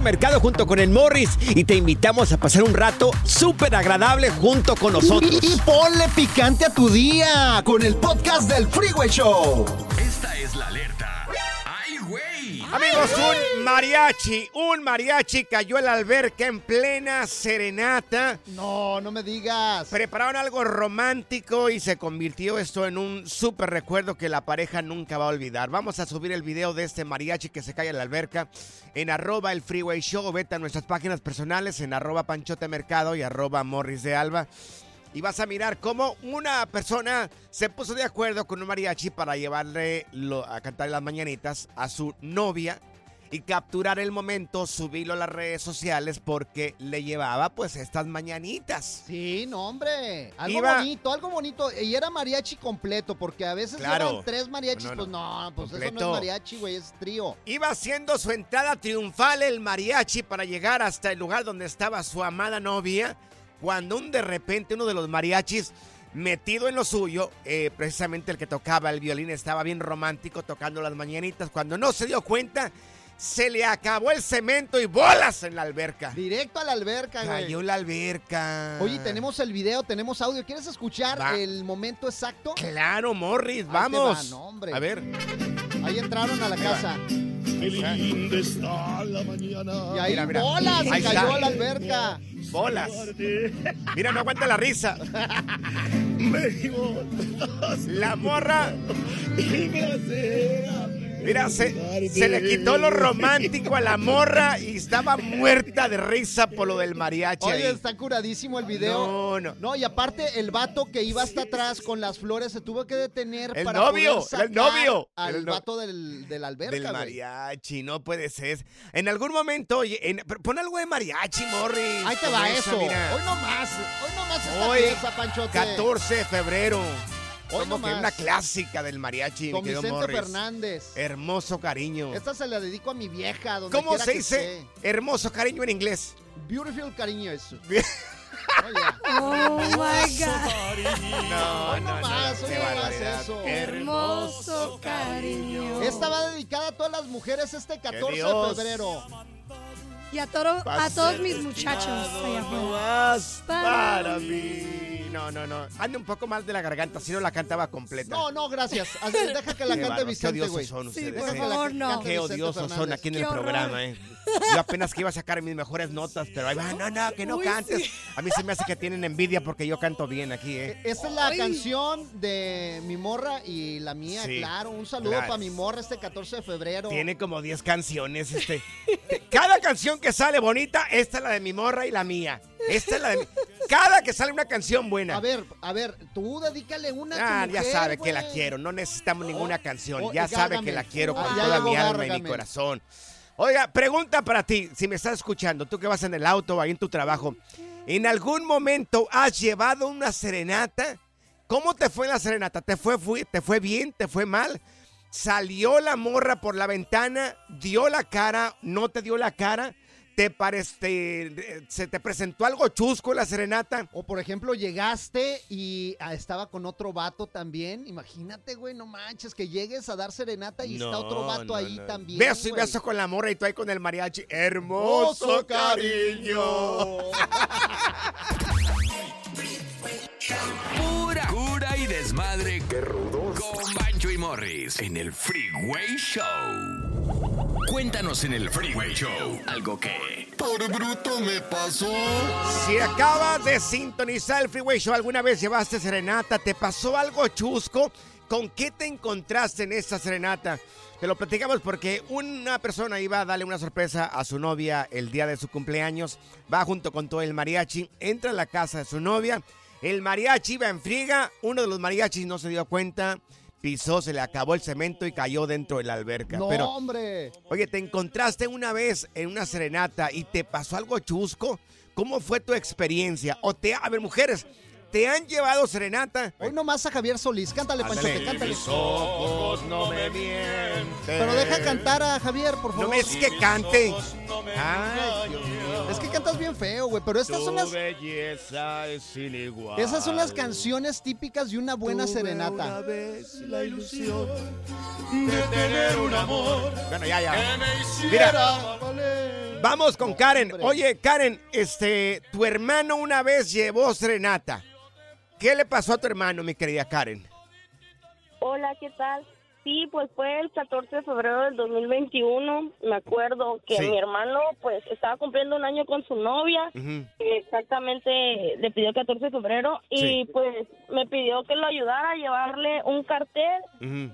Mercado junto con el Morris y te invitamos a pasar un rato súper agradable junto con nosotros. Y, ponle picante a tu día con el podcast del Freeway Show. Amigos, un mariachi, un mariachi cayó en la alberca en plena serenata. No, no me digas. Prepararon algo romántico y se convirtió esto en un súper recuerdo que la pareja nunca va a olvidar. Vamos a subir el video de este mariachi que se cae en la alberca en arroba el freeway show. Vete a nuestras páginas personales en arroba panchote mercado y arroba morris de alba. Y vas a mirar cómo una persona se puso de acuerdo con un mariachi para llevarle lo- a cantar las mañanitas a su novia y capturar el momento, subirlo a las redes sociales porque le llevaba pues estas mañanitas. Sí, no, hombre. Algo Iba- bonito, algo bonito. Y era mariachi completo, porque a veces Claro. llevan tres mariachis. No, no, pues no, pues eso no es mariachi, güey, es trío. Iba haciendo su entrada triunfal el mariachi para llegar hasta el lugar donde estaba su amada novia, cuando un de repente uno de los mariachis metido en lo suyo, eh, precisamente el que tocaba el violín estaba bien romántico tocando las mañanitas, cuando no se dio cuenta, se le acabó el cemento y bolas en la alberca. Directo a la alberca, güey. Cayó la alberca. Oye, tenemos el video, tenemos audio. ¿Quieres escuchar Va. el momento exacto? Claro, Morris, Ahí te vamos. va, no, hombre. A ver. Ahí entraron a la casa. Qué linda está la mañana. Y ahí Mira, mira. bolas, se Ahí cayó está. la alberca. Bolas. Mira, no aguanta la risa. La morra. Mira, se, se le quitó lo romántico a la morra y estaba muerta de risa por lo del mariachi. Oye, ahí. está curadísimo el video. No, no. No, y aparte, el vato que iba hasta atrás con las flores se tuvo que detener El para novio, poder sacar el novio. al El no- vato del, de la alberca, Del mariachi, no puede ser. En algún momento, oye, en- pon algo de mariachi, Morris. Ahí te va esa, eso. mira. Hoy no más, hoy no más esta Hoy, pieza, Panchote. 14 de febrero. Hoy Como que una clásica del mariachi, querido Vicente Morris. Hernández. Hermoso cariño. Esta se la dedico a mi vieja, donde ¿Cómo se que dice esté. hermoso cariño en inglés? Beautiful cariño eso. Oh my God. No, Hoy no más, no más eso. Hermoso cariño. Esta va dedicada a todas las mujeres este 14 de febrero. Y a, toro- a todos mis muchachos allá afuera. Más Para para mí. no, no, no. Ande un poco más de la garganta, si no la cantaba completa. No, no, gracias. Haz- Deja que la cante Vicente, Qué güey. odiosos son Sí, ustedes. por ¿eh? favor, no. Qué odiosos son aquí en Qué el horror. programa, ¿eh? Yo apenas que iba a sacar mis mejores notas, pero ahí va, no, no, que no Uy, cantes. sí. A mí se me hace que tienen envidia porque yo canto bien aquí, ¿eh? Esta es la Ay. canción de mi morra y la mía, Sí, claro. Un saludo claro. para mi morra este 14 de febrero. Tiene como 10 canciones, este. Cada canción que sale bonita, esta es la de mi morra y la mía. Esta es la de mi... Cada que sale una canción buena. A ver, a ver, tú dedícale una a tu Ah, ya mujer, sabe que la quiero, no necesitamos ninguna canción. oh, ya sabe que la quiero con Ah, ya toda mi alma y mi corazón. Oiga, pregunta para ti, si me estás escuchando, tú que vas en el auto o ahí en tu trabajo, ¿en algún momento has llevado una serenata? ¿Cómo te fue la serenata? ¿Te fue, ¿Te fue bien? ¿Te fue mal? ¿Salió la morra por la ventana? ¿Dio la cara? ¿No te dio la cara? ¿Te parece, se te presentó algo chusco en la serenata? O por ejemplo, llegaste y ah, estaba con otro vato también. Imagínate, güey, no manches, que llegues a dar serenata y está otro vato no, ahí no. también. Beso y beso con la morra y tú ahí con el mariachi. Hermoso Hermoso cariño. Pura cura y desmadre. Qué rudos. Con Bancho y Morris en el Freeway Show. Cuéntanos en el Freeway Show algo que. Por bruto me pasó. Si acabas de sintonizar el Freeway Show, ¿alguna vez llevaste serenata? ¿Te pasó algo chusco? ¿Con qué te encontraste en esa serenata? Te lo platicamos porque una persona iba a darle una sorpresa a su novia el día de su cumpleaños. Va junto con todo el mariachi, entra a la casa de su novia. El mariachi iba en friega. Uno de los mariachis no se dio cuenta. Pisó, se le acabó el cemento y cayó dentro de la alberca. No, Pero hombre. Oye, ¿te encontraste una vez en una serenata y te pasó algo chusco? ¿Cómo fue tu experiencia? O te, a ver, mujeres, ¿te han llevado serenata? Hoy nomás a Javier Solís. Cántale, Panchote, cántale. Mis ojos no me mienten. Pero deja cantar a Javier, por favor. No me es que cante. Ay, Dios mío. Es que cantas bien feo, güey. Pero estas son las, belleza es sin igual. esas son las canciones típicas de una buena serenata. vez la ilusión De tener un amor Bueno, ya, ya. valer. Vamos con Karen. Oye, Karen, este, tu hermano una vez llevó serenata. ¿Qué le pasó a tu hermano, mi querida Karen? Hola, ¿qué tal? Sí, pues fue el 14 de febrero del 2021. Me acuerdo que Sí. mi hermano, pues, estaba cumpliendo un año con su novia. Ujú. Exactamente, le pidió el 14 de febrero. Y Sí. pues me pidió que lo ayudara a llevarle un cartel.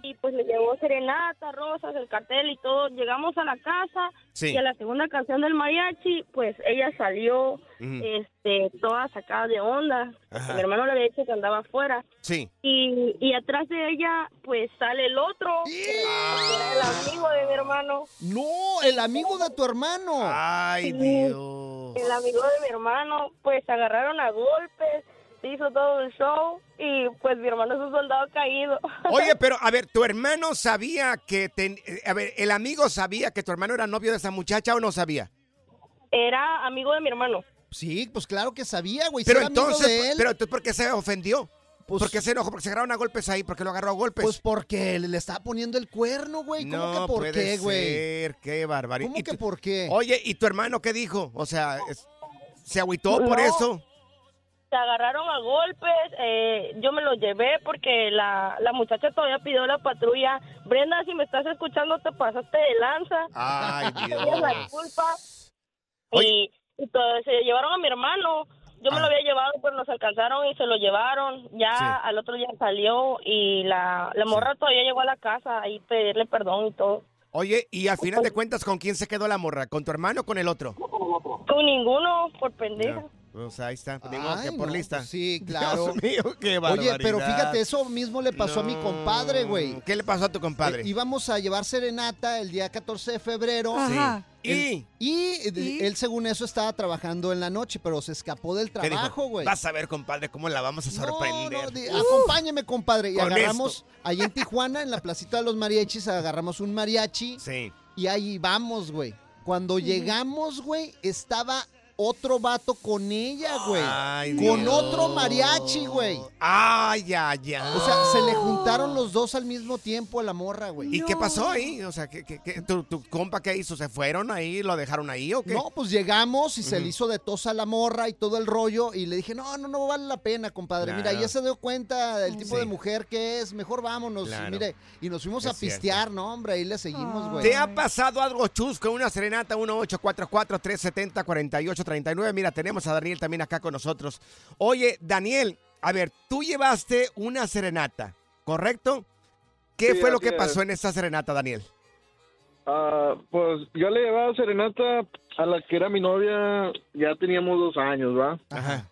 Y pues le llevó serenata, rosas, el cartel y todo. Llegamos a la casa. Sí. Y a la segunda canción del mariachi, pues ella salió Ujú. este, toda sacada de onda. Ajá. Mi hermano le había dicho que andaba afuera. Sí. Y, y atrás de ella, pues sale el otro, que era el amigo de mi hermano. No, el amigo de tu hermano. Ay. Dios. El amigo de mi hermano, pues agarraron a golpes, se hizo todo el show y pues mi hermano es un soldado caído. Oye, pero a ver, ¿tu hermano sabía que... ten- eh, a ver, ¿el amigo sabía que tu hermano era novio de esa muchacha o no sabía? Era amigo de mi hermano. Sí, pues claro que sabía, güey. Pero entonces, de él, pero entonces, ¿por qué se ofendió? Pues- ¿Por qué se enojó? Porque se agarraron a golpes ahí, porque lo agarró a golpes. Pues porque le estaba poniendo el cuerno, güey. ¿Cómo no que por puede qué, güey? ser, qué barbaridad. ¿Cómo ¿Y que por qué? Oye, ¿y tu hermano qué dijo? O sea, es- ¿se agüitó por eso? Se agarraron a golpes, eh, yo me lo llevé porque la, la muchacha todavía pidió la patrulla. Brenda, si me estás escuchando, te pasaste de lanza. Ay, Tienes la Dios. culpa. Oye. Y, se llevaron a mi hermano. Yo me Ah. lo había llevado, pero nos alcanzaron y se lo llevaron. Ya Sí. al otro día salió y la, la morra todavía llegó a la casa y pedirle perdón y todo. Oye, y al final de cuentas, ¿con quién se quedó la morra? ¿Con tu hermano o con el otro? Con ninguno, por pendeja. O sea, ahí está. Modo Ay, que por no, lista. pues sí, claro. Dios mío, qué Oye, pero barbaridad. fíjate, eso mismo le pasó a mi compadre, güey. ¿Qué le pasó a tu compadre? Eh, íbamos a llevar serenata el día 14 de febrero. Ajá. ¿Y? Y, ¿Y? él, según eso, estaba trabajando en la noche, pero se escapó del trabajo, güey. Vas a ver, compadre, cómo la vamos a sorprender. No, no, di- acompáñeme, compadre. Y agarramos, ahí en Tijuana, en la placita de los mariachis, agarramos un mariachi Sí. y ahí vamos, güey. Cuando llegamos, güey, estaba otro vato con ella, güey. Ay, con Dios. otro mariachi, güey. Ay, ya, ya. O sea, se le juntaron los dos al mismo tiempo a la morra, güey. ¿Y qué pasó ahí? O sea, ¿qué, qué- qué- tu, tu compa qué hizo? ¿Se fueron ahí? ¿Lo dejaron ahí o qué? No, pues llegamos y se le hizo de tos a la morra y todo el rollo. Y le dije, no, no, no vale la pena, compadre. Mira, ya se dio cuenta del tipo Sí. de mujer que es. Mejor vámonos. Y mire, y nos fuimos Es a pistear, ¿no, hombre? Ahí le seguimos, güey. ¿Te ha pasado algo chusco en una serenata 1844-370-4839? Mira, tenemos a Daniel también acá con nosotros. Oye, Daniel, a ver, tú llevaste una serenata, ¿correcto? ¿Qué Sí, fue lo que pasó en esta serenata, Daniel? Ah, pues yo le llevaba serenata a la que era mi novia, ya teníamos dos años, ¿va? Ajá.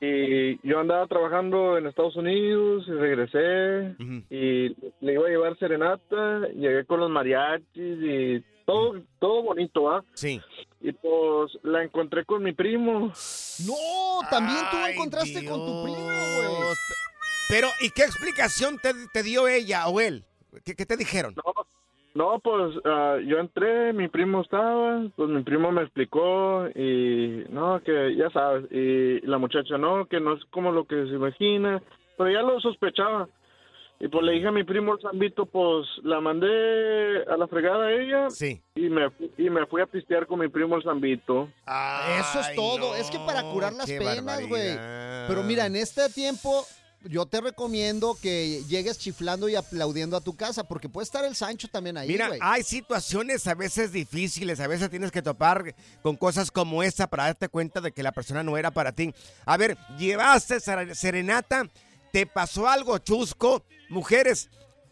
Y yo andaba trabajando en Estados Unidos y regresé y le iba a llevar serenata, llegué con los mariachis y todo, todo bonito, ¿va? Sí. Y pues la encontré con mi primo. No, también tú Ay, encontraste con tu primo, güey. Pero, ¿y qué explicación te, te dio ella o él? ¿Qué, qué te dijeron? No, pues ah, yo entré, mi primo estaba, pues mi primo me explicó y no, que ya sabes, y la muchacha no, que no es como lo que se imagina, pero ya lo sospechaba. Y pues le dije a mi primo el Zambito, pues la mandé a la fregada a ella sí. y, me, y me fui a pistear con mi primo el Zambito. Eso es todo. es que para curar las penas, güey. Pero mira, en este tiempo yo te recomiendo que llegues chiflando y aplaudiendo a tu casa, porque puede estar el Sancho también ahí, Mira, güey. hay situaciones a veces difíciles, a veces tienes que topar con cosas como esta para darte cuenta de que la persona no era para ti. A ver, llevaste sere- serenata, te pasó algo chusco, mujeres,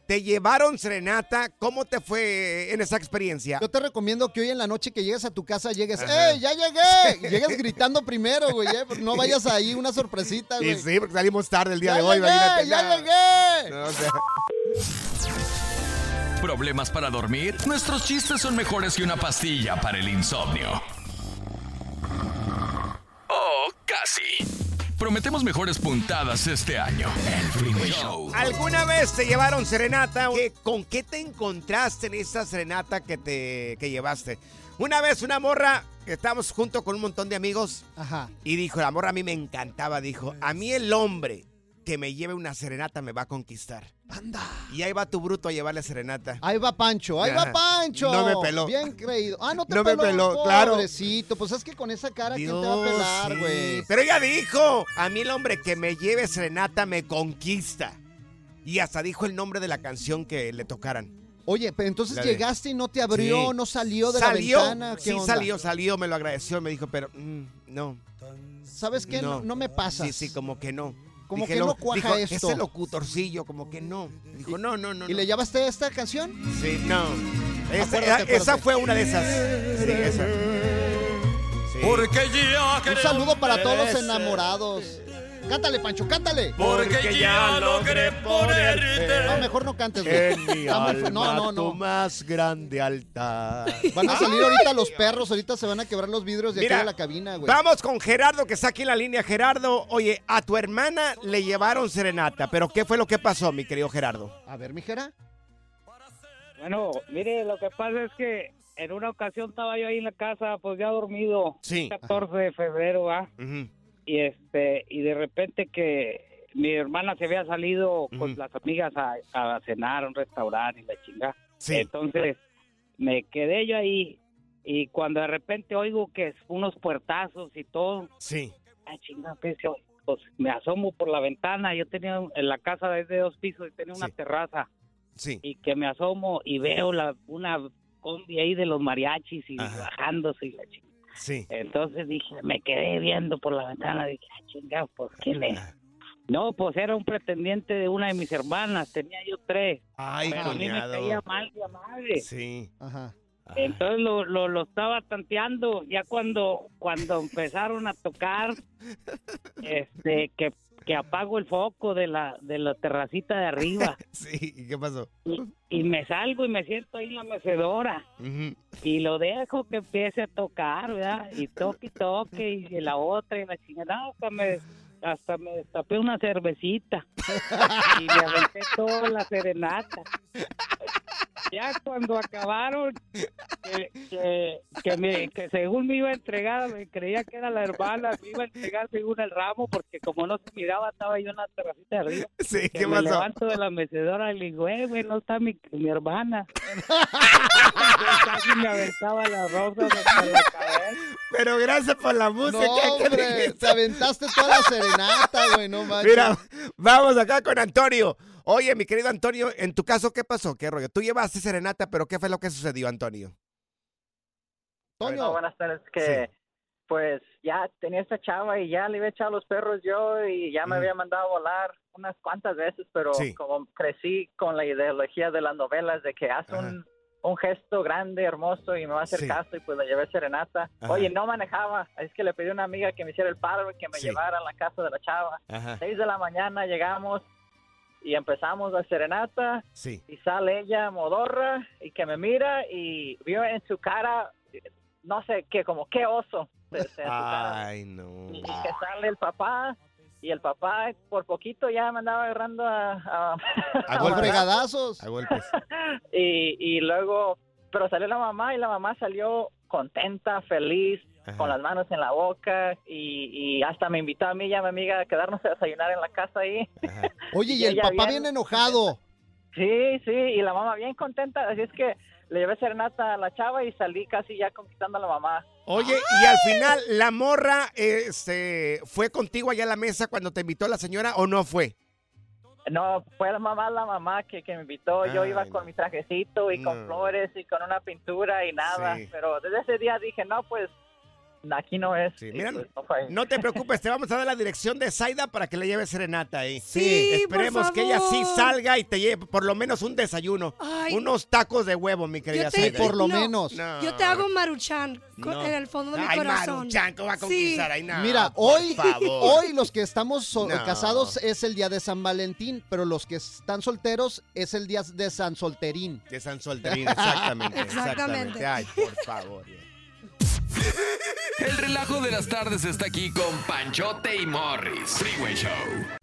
te llevaron serenata, ¿cómo te fue en esa experiencia? Yo te recomiendo que hoy en la noche que llegues a tu casa llegues, Ajá. ¡Ey, ya llegué! Llegues gritando primero, güey. eh, No vayas ahí una sorpresita, Y güey. sí, porque salimos tarde el día ¡Ya de hoy, llegué, imagínate. ya llegué! No, o sea, ¿Problemas para dormir? Nuestros chistes son mejores que una pastilla para el insomnio. O casi. Prometemos mejores puntadas este año. El Freeway Show. ¿Alguna vez te llevaron serenata? ¿Qué- ¿Con qué te encontraste en esa serenata que te que llevaste? Una vez una morra, estábamos junto con un montón de amigos, Ajá. y dijo, la morra a mí me encantaba, dijo, a mí el hombre que me lleve una serenata me va a conquistar. Anda. Y ahí va tu bruto a llevarle serenata. Ahí va Pancho, ahí va. Pancho. No me peló. Bien creído. Ah, no te No me peló. peló, claro. Pobrecito, pues es que con esa cara, ¿quién te va a pelar, sí. güey? Pero ella dijo, a mí el hombre que me lleve serenata me conquista. Y hasta dijo el nombre de la canción que le tocaran. Oye, pero entonces llegaste y no te abrió, Sí. no salió de salió, la ventana. ¿Qué Sí, onda? salió, salió, me lo agradeció, me dijo, pero mm, no. ¿Sabes qué? No, no me pasas. Sí, sí, como que no. Como Dije, que no cuaja dijo, esto. Ese locutorcillo, como que no. Dijo, no, no, no. ¿Y le llevaste esta canción? Sí, no. Esa, Acuérdate, esa fue una de esas. Sí, esa. Porque ya Un saludo para todos los enamorados. Cántale, Pancho, cántale. Porque ya logré ponerte No, mejor no cantes, güey. En mi alma, fe- no, no, tu no. más grande altar. Van a salir ahorita los perros, ahorita se van a quebrar los vidrios de Mira, aquí de la cabina, güey. Vamos con Gerardo, que está aquí en la línea. Gerardo, oye, a tu hermana le llevaron serenata, pero ¿qué fue lo que pasó, mi querido Gerardo? A ver, mijera. Bueno, mire, lo que pasa es que en una ocasión estaba yo ahí en la casa, pues ya dormido. Sí. 14 de febrero, ¿va? Y este, y de repente que mi hermana se había salido con las amigas a, a cenar a un restaurante y la chinga. Sí. Entonces, me quedé yo ahí y cuando de repente oigo que es unos puertazos y todo. Sí. Ah, chinga, pues, pues, me asomo por la ventana. Yo tenía en la casa de dos pisos y tenía una terraza. Sí. Y que me asomo y veo la, una combi ahí de los mariachis y bajándose y la chingada. Sí. Entonces dije, me quedé viendo por la ventana, dije, ah, chingado, pues ¿quién es? No, pues era un pretendiente de una de mis hermanas, tenía yo tres. Ay, Pero a mí me caía mal de madre. Sí. Ajá. Entonces lo, lo, lo estaba tanteando, ya cuando, cuando empezaron a tocar, este, que, que apago el foco de la, de la terracita de arriba. Sí, ¿y qué pasó? Y, y me salgo y me siento ahí en la mecedora. Y lo dejo que empiece a tocar, ¿verdad? Y toque y toque, y la otra, y la chingada. Hasta me, hasta me destapé una cervecita. y me aventé toda la serenata. Ya cuando acabaron, que, que, que, me- que según me iba a entregar, me creía que era la hermana, me iba a entregar según el ramo, porque como no se miraba, estaba yo en la terracita de arriba. Sí, ¿qué me pasó? levanto de la mecedora y le digo, eh, güey, no está mi, mi hermana. Casi me aventaba las rosas hasta la cabeza. Pero gracias por la música. No, que hombre, te aventaste toda la serenata, güey, no manches. Mira, vamos acá con Antonio. Oye, mi querido Antonio, en tu caso, ¿qué pasó? ¿Qué rollo? Tú llevaste serenata, pero ¿qué fue lo que sucedió, Antonio? No, buenas tardes. Que pues ya tenía esta chava y ya le había echado los perros yo y ya me había mandado a volar unas cuantas veces, pero Sí. como crecí con la ideología de las novelas de que hace un, un gesto grande, hermoso y me va a hacer Sí. caso y pues la llevé serenata. Ajá. Oye, no manejaba, es que le pedí a una amiga que me hiciera el paro y que me llevara a la casa de la chava. Ajá. Seis de la mañana llegamos y empezamos la serenata Sí. y sale ella modorra y que me mira y vio en su cara no sé qué como qué oso. Ay, no. y que sale el papá y el papá por poquito ya me andaba agarrando a, a, A golpes. A golpes. y, y luego pero salió la mamá y la mamá salió contenta feliz Ajá. con las manos en la boca y, y hasta me invitó a mí y a mi amiga a quedarnos a desayunar en la casa ahí Oye, y Y el papá bien bien enojado. Sí, sí, y la mamá bien contenta, así es que le llevé serenata a la chava y salí casi ya conquistando a la mamá. Oye, y al final, ¿la morra este, fue contigo allá a la mesa cuando te invitó la señora o no fue? No, fue la mamá la mamá que, que me invitó, yo Ay, iba con mi trajecito y con No. flores y con una pintura y nada, Sí. pero desde ese día dije, no, pues aquí no es. Mira, pues, no te preocupes, te vamos a dar la dirección de Zaida para que le lleves serenata ahí. Sí, Esperemos por que ella sí salga y te lleve por lo menos un desayuno. Ay. Unos tacos de huevo, mi querida Yo te- Zaida. no, No. Yo te hago maruchan en el fondo de mi Ay, corazón. Maruchan, ¿cómo va a Sí. conquistar? Ay, no, Mira, por hoy, hoy los que estamos so- No. casados es el día de San Valentín, pero los que están solteros es el día de San Solterín. De San Solterín, exactamente. Exactamente. exactamente. Ay, por favor. El relajo de las tardes está aquí con Panchote y Morris. Freeway Show.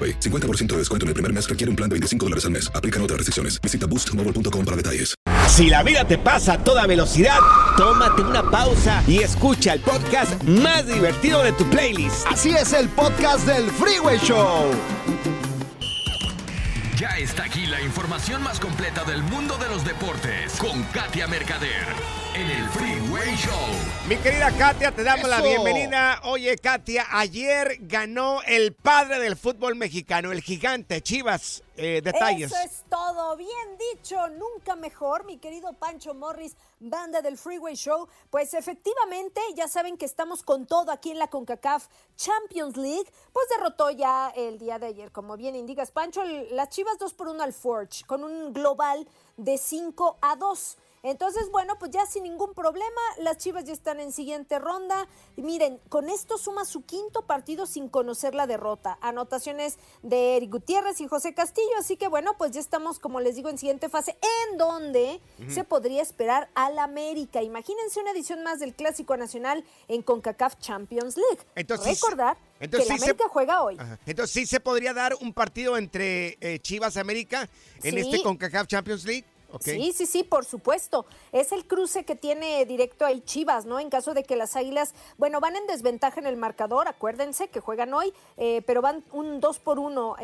AroPay. 50% de descuento en el primer mes requiere un plan de 25 dólares al mes. Aplican otras restricciones. Visita boostmobile.com para detalles. Si la vida te pasa a toda velocidad, tómate una pausa y escucha el podcast más divertido de tu playlist. Así es el podcast del Freeway Show. Ya está aquí la información más completa del mundo de los deportes con Katia Mercader en el Freeway Show. Mi querida Katia, te damos la bienvenida. Oye, Katia, ayer ganó el padre del fútbol mexicano, el gigante Chivas. Eh. Eso es todo. Bien dicho, nunca mejor, mi querido Pancho Morris, banda del Freeway Show. Pues efectivamente, ya saben que estamos con todo aquí en la CONCACAF Champions League. Pues derrotó ya el día de ayer, como bien indicas, Pancho, las Chivas 2 por 1 al Forge, con un global de 5 a 2. Entonces, bueno, pues ya sin ningún problema, las Chivas ya están en siguiente ronda. Y miren, con esto suma su quinto partido sin conocer la derrota. Anotaciones de Eric Gutiérrez y José Castillo. Así que bueno, pues ya estamos, como les digo, en siguiente fase, en donde se podría esperar al América. Imagínense una edición más del Clásico Nacional en CONCACAF Champions League. Entonces, Recordar entonces que el sí se- América juega hoy. Ajá. Entonces sí se podría dar un partido entre eh, Chivas América en Sí. este CONCACAF Champions League. Sí, sí, sí, por supuesto. Es el cruce que tiene directo ahí Chivas, ¿no? En caso de que las Águilas, bueno, van en desventaja en el marcador, acuérdense que juegan hoy, eh, pero van un 2 por 1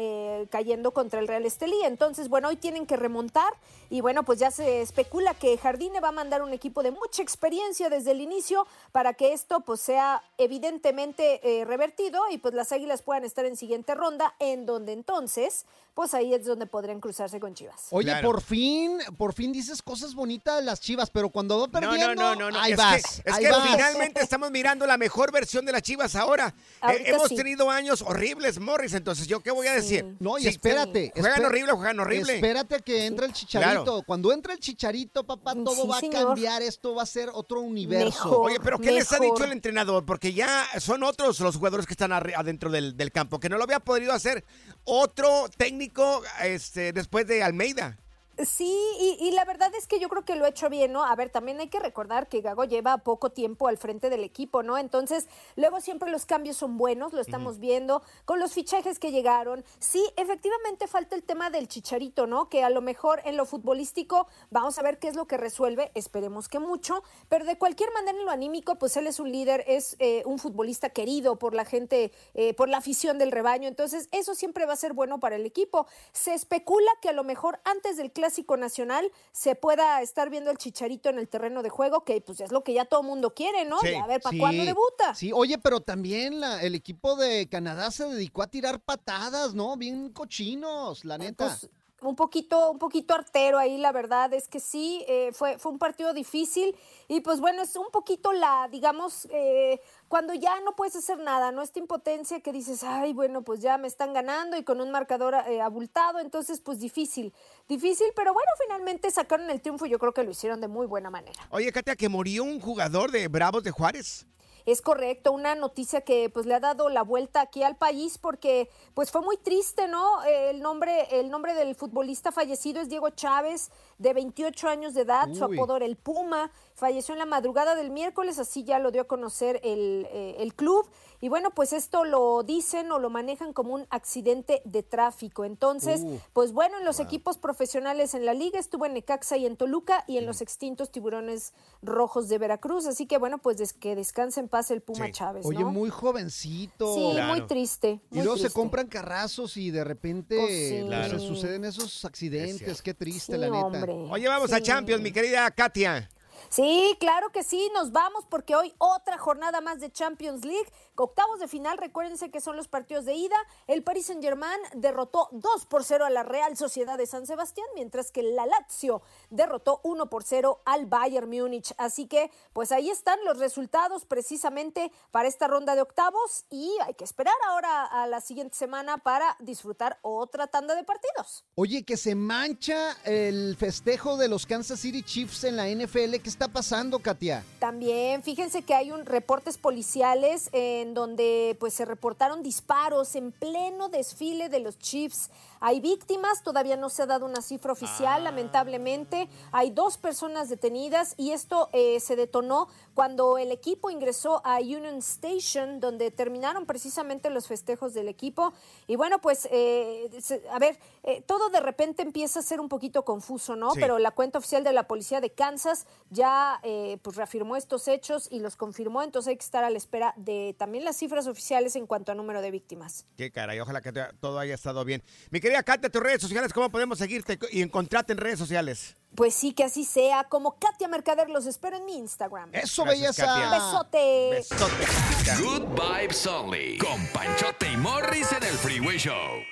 cayendo contra el Real Estelí. Entonces, bueno, hoy tienen que remontar y bueno, pues ya se especula que Jardine va a mandar un equipo de mucha experiencia desde el inicio para que esto pues sea evidentemente eh, revertido y pues las Águilas puedan estar en siguiente ronda, en donde entonces, pues ahí es donde podrían cruzarse con Chivas. Oye, por fin, por fin dices cosas bonitas de las chivas, pero cuando va No, perdiendo, no, no, no, no. ahí es vas. que, es ahí que vas. finalmente estamos mirando la mejor versión de las Chivas ahora. Eh, hemos sí. tenido años horribles, Morris. Entonces, ¿yo qué voy a decir? No, y Si espérate. Juegan espé- horrible, juegan horrible. Espérate que entre el chicharito. Claro. Cuando entre el chicharito, papá, todo Sí, va a cambiar. Esto va a ser otro universo. Oye, pero ¿qué les ha dicho el entrenador? Porque ya son otros los jugadores que están adentro del, del campo, que no lo había podido hacer otro técnico este, después de Almeida. Sí, y, y la verdad es que yo creo que lo ha hecho bien, ¿no? A ver, también hay que recordar que Gago lleva poco tiempo al frente del equipo, ¿no? Entonces, luego siempre los cambios son buenos, lo estamos viendo, con los fichajes que llegaron. Sí, efectivamente falta el tema del chicharito, ¿no? Que a lo mejor en lo futbolístico vamos a ver qué es lo que resuelve, esperemos que mucho, pero de cualquier manera en lo anímico, pues él es un líder, es eh, un futbolista querido por la gente, eh, por la afición del rebaño, entonces eso siempre va a ser bueno para el equipo. Se especula que a lo mejor antes del Clásico Nacional se pueda estar viendo el chicharito en el terreno de juego, que pues es lo que ya todo mundo quiere, ¿no? Y a ver, ¿para Sí, cuándo debuta? Sí, oye, pero también la- el equipo de Canadá se dedicó a tirar patadas, ¿no? Bien cochinos, la neta. Pues, un poquito, un poquito artero ahí, la verdad es que sí, eh, fue, fue un partido difícil y pues bueno, es un poquito la, digamos, eh, cuando ya no puedes hacer nada, ¿no? Esta impotencia que dices, ay, bueno, pues ya me están ganando y con un marcador eh, abultado, entonces pues difícil, difícil, pero bueno, finalmente sacaron el triunfo y yo creo que lo hicieron de muy buena manera. Oye, Katia, que murió un jugador de Bravos de Juárez. Es correcto, una noticia que pues le ha dado la vuelta aquí al país porque pues fue muy triste, ¿no? El nombre, el nombre del futbolista fallecido es Diego Chávez, de 28 años de edad, su apodo era el Puma, falleció en la madrugada del miércoles, así ya lo dio a conocer el, eh, el club. Y bueno, pues esto lo dicen o lo manejan como un accidente de tráfico. Entonces, Uh. pues bueno, en los equipos profesionales en la liga estuvo en Necaxa y en Toluca y en los extintos tiburones rojos de Veracruz. Así que bueno, pues des- que descanse en paz el Puma Chávez. Oye, ¿no? muy jovencito. Sí, muy triste. Y luego se compran carrazos y de repente sí. pues, Claro. se suceden esos accidentes. Qué triste, Sí, la neta. hombre. Oye, vamos a. Champions, mi querida Katia. Sí, claro que sí, nos vamos porque hoy otra jornada más de Champions League. Octavos de final, recuérdense que son los partidos de ida. El Paris Saint-Germain derrotó 2 por 0 a la Real Sociedad de San Sebastián, mientras que la Lazio derrotó 1 por 0 al Bayern Múnich. Así que, pues ahí están los resultados precisamente para esta ronda de octavos y hay que esperar ahora a la siguiente semana para disfrutar otra tanda de partidos. Oye, que se mancha el festejo de los Kansas City Chiefs en la NFL. ¿Qué está pasando, Katia? También, fíjense que hay un reportes policiales en donde pues se reportaron disparos en pleno desfile de los Chiefs. Hay víctimas, todavía no se ha dado una cifra oficial, lamentablemente. Hay dos personas detenidas y esto eh, se detonó cuando el equipo ingresó a Union Station, donde terminaron precisamente los festejos del equipo. Y bueno, pues, eh, a ver, eh, todo de repente empieza a ser un poquito confuso, ¿no? Sí. Pero la cuenta oficial de la policía de Kansas ya eh, pues reafirmó estos hechos y los confirmó, entonces hay que estar a la espera de también las cifras oficiales en cuanto a número de víctimas. Qué caray, ojalá que todo haya estado bien. Mi querida Katia, tus redes sociales, ¿cómo podemos seguirte y encontrarte en redes sociales? Pues sí, que así sea, como Katia Mercader los espero en mi Instagram. Eso, Gracias, belleza. Katia. Besote. Besote. Good Vibes Only. Con Panchote y Morris en el Freeway Show.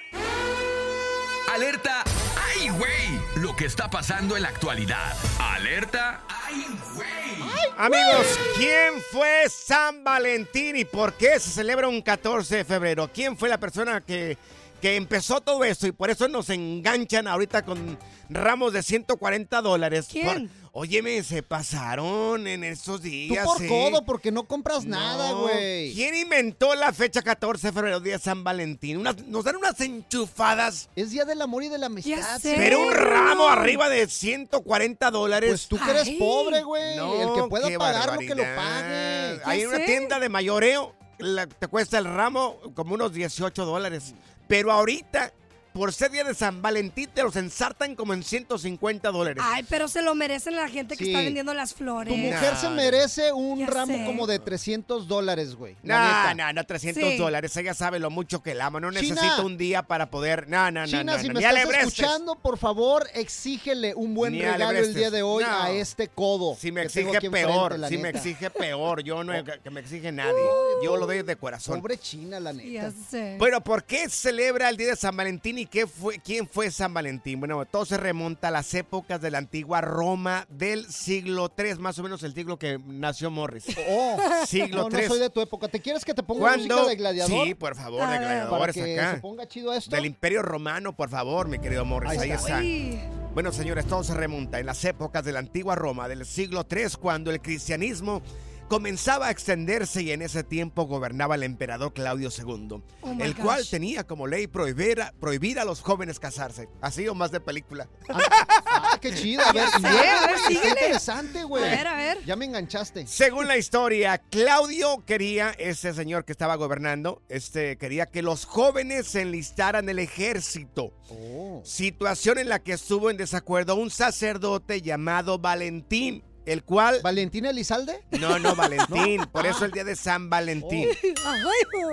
Alerta. ¡Ay, güey! Lo que está pasando en la actualidad. Alerta. ¡Ay, güey! Amigos, ¿quién fue San Valentín y por qué se celebra un 14 de febrero? ¿Quién fue la persona que, que empezó todo esto y por eso nos enganchan ahorita con ramos de 140 dólares. ¿Quién? Por- óyeme, se pasaron en esos Tú días. por ¿eh? codo, porque no compras nada, güey. ¿Quién inventó la fecha 14 de febrero, día de San Valentín? Unas- nos dan unas enchufadas. Es día del amor y de la amistad. sé. Pero un ramo no. arriba de 140 dólares. Pues tú que eres Ay. pobre, güey. No, El que pueda qué pagarlo, que lo pague. Hay Ya una sé. tienda de mayoreo, la- te cuesta el ramo como unos 18 dólares. Pero ahorita, por ser día de San Valentín, te los ensartan como en 150 dólares. Ay, pero se lo merecen la gente que Sí. está vendiendo las flores. Tu mujer se merece un Ya ramo sé. como de 300 dólares, güey. No, no, no, 300 Sí. dólares. Ella sabe lo mucho que la ama. No China. necesita un día para poder. No, no, no. China, si me estás alebrestes. escuchando, por favor, exígele un buen Ni regalo el día de hoy a este codo. Si me exige peor, la si me exige peor. Yo no, que me exige nadie. Yo lo doy de corazón. Pobre China, la neta. Ya sé. Bueno, ¿por qué celebra el día de San Valentín y qué fue, quién fue San Valentín? Bueno, todo se remonta a las épocas de la antigua Roma del siglo III, más o menos el siglo que nació Morris. Oh, Siglo no, no III. soy de tu época. ¿Te quieres que te ponga ¿Cuándo? música de gladiador? Sí, por favor, de ver. Para gladiadores que acá. se ponga chido esto. Del Imperio Romano, por favor, mi querido Morris. Ahí Ahí, está. está. Bueno, señores, todo se remonta en las épocas de la antigua Roma del siglo III, cuando el cristianismo comenzaba a extenderse y en ese tiempo gobernaba el emperador Claudio II, Oh el gosh. cual tenía como ley prohibir a, prohibir a los jóvenes casarse. Así o más de película. Ah, qué chido. A ver, luego, a ver, síguele. interesante, güey. A ver, a ver. Ya me enganchaste. Según la historia, Claudio quería, ese señor que estaba gobernando, este, quería que los jóvenes se enlistaran en el ejército. Oh. Situación en la que estuvo en desacuerdo un sacerdote llamado Valentín, el cual... ¿Valentina Elizalde? No, no, Valentín, por eso el día de San Valentín.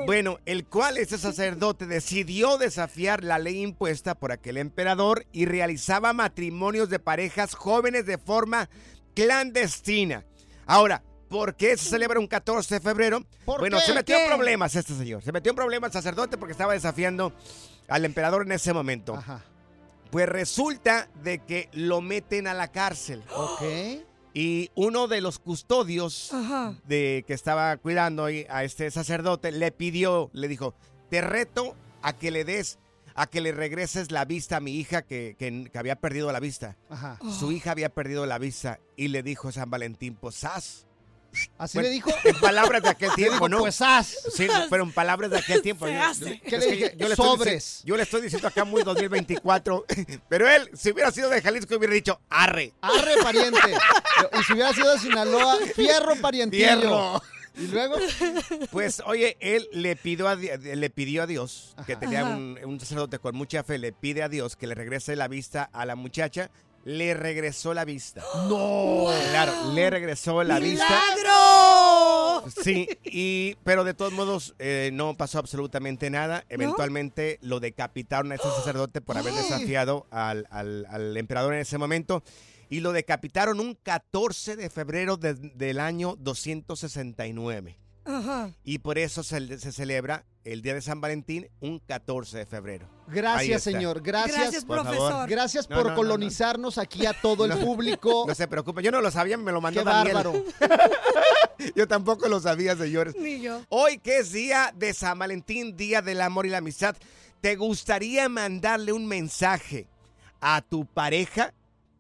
Bueno, el cual ese sacerdote decidió desafiar la ley impuesta por aquel emperador y realizaba matrimonios de parejas jóvenes de forma clandestina. Ahora, ¿por qué se celebra un 14 de febrero? ¿Por bueno, qué? se metió en problemas este señor. Se metió en problemas el sacerdote porque estaba desafiando al emperador en ese momento. Ajá. Pues resulta de que lo meten a la cárcel. Ok. Y uno de los custodios Ajá. de que estaba cuidando a este sacerdote le pidió, le dijo, te reto a que le des, a que le regreses la vista a mi hija que, que- que había perdido la vista. Ajá. Su hija había perdido la vista y le dijo San Valentín, pues haz. ¿Así Bueno, le dijo? En palabras de aquel tiempo, ¿no? pues haz. Sí, pero en palabras de aquel tiempo. Se yo- hace. ¿Qué es le que dije? yo le estoy Sobres. yo le estoy diciendo acá muy 2024, pero él, si hubiera sido de Jalisco, hubiera dicho, arre. Arre, pariente. Y si hubiera sido de Sinaloa, fierro, parientillo. Fierro. Y luego, Pues, oye, él le pidió a, le pidió a Dios, que tenía un sacerdote con mucha fe, le pide a Dios que le regrese la vista a la muchacha. Le regresó la vista. no. Claro, le regresó la vista. ¡Milagro! Sí, y, pero de todos modos eh, no pasó absolutamente nada. Eventualmente lo decapitaron a ese sacerdote por haber desafiado al, al- al emperador en ese momento. Y lo decapitaron un 14 de febrero de- del año 269. Ajá. Y por eso se, se celebra el Día de San Valentín un 14 de febrero. Gracias, señor. Gracias. Gracias, por favor. profesor. Gracias No, por no, no, colonizarnos aquí a todo el No. público. No se preocupe, yo no lo sabía, me lo mandó Qué bárbaro. Yo tampoco lo sabía, señores. Ni yo. Hoy que es día de San Valentín, día del amor y la amistad, ¿te gustaría mandarle un mensaje a tu pareja?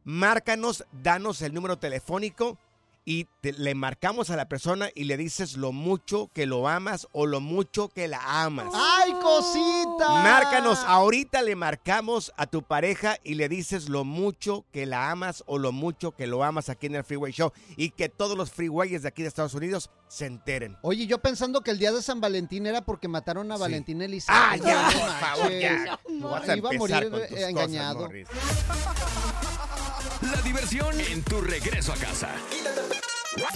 Márcanos, danos el número telefónico y te- le marcamos a la persona y le dices lo mucho que lo amas o lo mucho que la amas. ¡Ay, cosita! Márcanos, ahorita le marcamos a tu pareja y le dices lo mucho que la amas o lo mucho que lo amas aquí en el Freeway Show y que todos los freeways de aquí de Estados Unidos se enteren. Oye, yo pensando que el día de San Valentín era porque mataron a Sí. Valentín Elizalde. Ah, ya, No por favor, ya. manches. Vas a Iba a morir eh, engañado. La diversión en tu regreso a casa.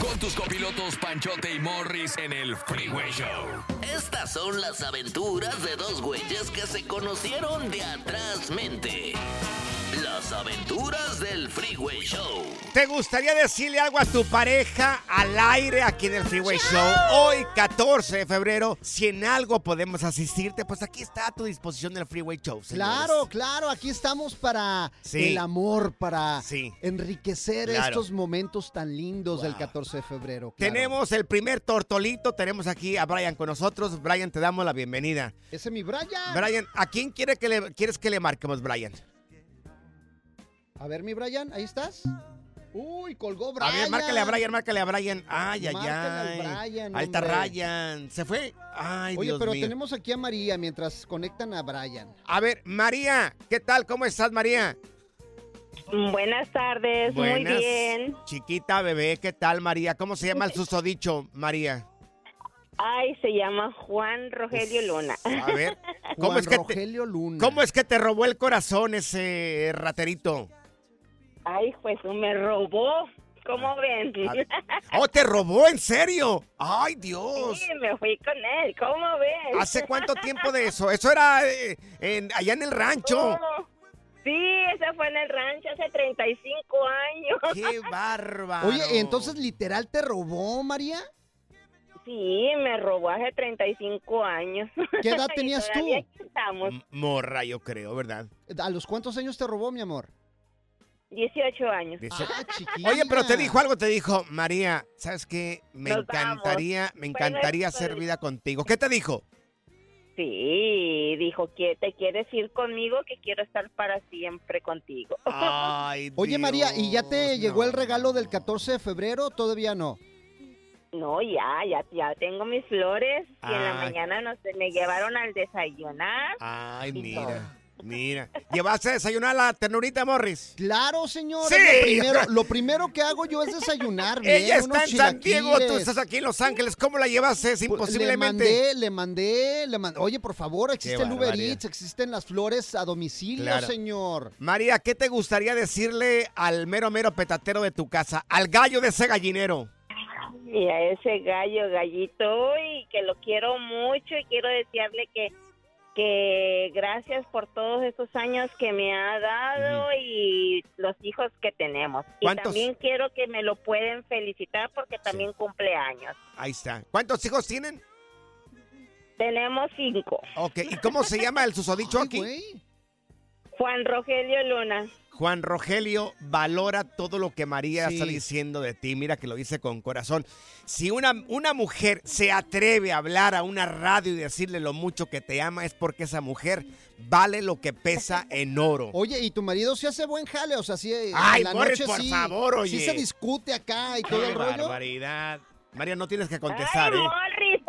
Con tus copilotos Panchote y Morris en el Freeway Show. Estas son las aventuras de dos güeyes que se conocieron de atrás mente. Las aventuras del Freeway Show. ¿Te gustaría decirle algo a tu pareja al aire aquí en el Freeway Show? Hoy, 14 de febrero, si en algo podemos asistirte, pues aquí está a tu disposición el Freeway Show. señores. Claro, claro, aquí estamos para Sí. el amor, para Sí. enriquecer Claro. estos momentos tan lindos del 14 de febrero. claro. Tenemos el primer tortolito, tenemos aquí a Brian con nosotros. Brian, te damos la bienvenida. Ese es mi Brian. Brian, ¿a quién quiere que le, quieres que le marquemos, Brian? A ver, mi Brian, ¿ahí estás? Uy, colgó A Brian. ver, márcale a Brian, márcale a Brian. Ay, ay, al ay. Brian, hombre. Ryan. ¿Se fue? Ay, Oye, Dios pero mío. tenemos aquí a María mientras conectan a Brian. A ver, María, ¿qué tal? ¿Cómo estás, María? Buenas tardes, muy bien. Chiquita, bebé, ¿qué tal, María? ¿Cómo se llama el susodicho, María? Ay, se llama Juan Rogelio Luna. A ver, ¿cómo Juan es que Rogelio Luna. ¿Cómo es que te robó el corazón ese raterito? Ay, pues me robó. ¿Cómo ven? ¡Oh, te robó, en serio! ¡Ay, Dios! Sí, me fui con él. ¿Cómo ven? ¿Hace cuánto tiempo de eso? Eso era eh, en- allá en el rancho. Oh, sí, eso fue en el rancho hace 35 años. ¡Qué bárbaro! Oye, entonces literal te robó, María. Sí, me robó hace 35 años. ¿Qué edad tenías tú? estamos. Morra, yo creo, ¿verdad? ¿A los cuántos años te robó, mi amor? 18 años. Ah, chiquilla. Oye, pero te dijo algo, te dijo, María, ¿sabes qué? Me Nos encantaría, vamos. me encantaría hacer vida contigo. ¿Qué te dijo? Sí, dijo que te quieres ir conmigo, que quiero estar para siempre contigo. Ay, Oye, María, ¿y ya te Dios, llegó el regalo del 14 de febrero? Todavía no. No, ya, ya, ya tengo mis flores y en la Ay. mañana nos, me llevaron al desayunar. Ay, mira, mira. ¿Llevaste a desayunar la ternurita, Morris? Claro, señor. Sí. Lo primero, lo primero que hago yo es desayunar. bien, Ella está en San Diego, tú estás aquí en Los Ángeles. ¿Cómo la llevaste? Es Pues, imposiblemente. Le mandé, le mandé, le mandé. Oye, por favor, existe el Uber barbaridad. Eats, existen las flores a domicilio, Claro. señor. María, ¿qué te gustaría decirle al mero mero petatero de tu casa? Al gallo de ese gallinero. Y a ese gallo, gallito, y que lo quiero mucho y quiero desearle que, que gracias por todos estos años que me ha dado y los hijos que tenemos. Y también quiero que me lo pueden felicitar porque también cumple años. Ahí está. ¿Cuántos hijos tienen? Tenemos cinco. Ok, ¿y cómo se llama el susodicho aquí? Juan Rogelio Luna. Juan Rogelio valora todo lo que María Sí. está diciendo de ti. Mira que lo dice con corazón. Si una, una mujer se atreve a hablar a una radio y decirle lo mucho que te ama, es porque esa mujer vale lo que pesa en oro. Oye, ¿y tu marido sí hace buen jale? O sea, sí. Ay, la Morris, noche por sí- favor, oye. Sí se discute acá y todo ¡Qué el rollo. barbaridad! María, no tienes que contestar, Ay, ¿eh?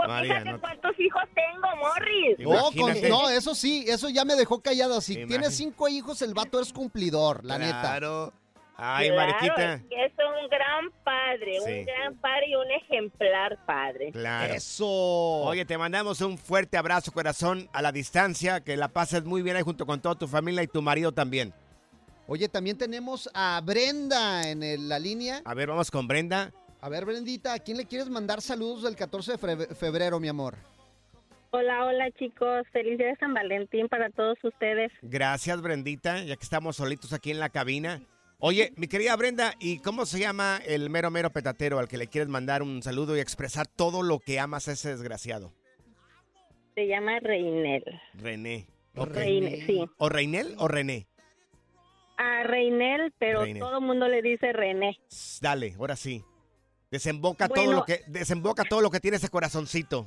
María, no- cuántos hijos tengo, Morris. No, con- Imagínate. no, eso sí, eso ya me dejó callado. Si Imagínate. tienes cinco hijos, el vato es cumplidor, la neta. Claro. Ay, Claro, Mariquita. es que es un gran padre, Sí. un gran padre y un ejemplar padre. Claro. Eso. Oye, te mandamos un fuerte abrazo, corazón, a la distancia. Que la pases muy bien ahí junto con toda tu familia y tu marido también. Oye, también tenemos a Brenda en el- la línea. A ver, vamos con Brenda. A ver, Brendita, ¿a quién le quieres mandar saludos del 14 de febrero, mi amor? Hola, hola chicos, feliz día de San Valentín para todos ustedes. Gracias, Brendita, ya que estamos solitos aquí en la cabina. Oye, mi querida Brenda, ¿y cómo se llama el mero mero petatero al que le quieres mandar un saludo y expresar todo lo que amas a ese desgraciado? Se llama Reinel. René. Reine- sí. ¿O Reinel o René? A Reinel, pero todo el mundo le dice René. Dale, ahora sí. Desemboca todo lo que desemboca todo lo que tiene ese corazoncito.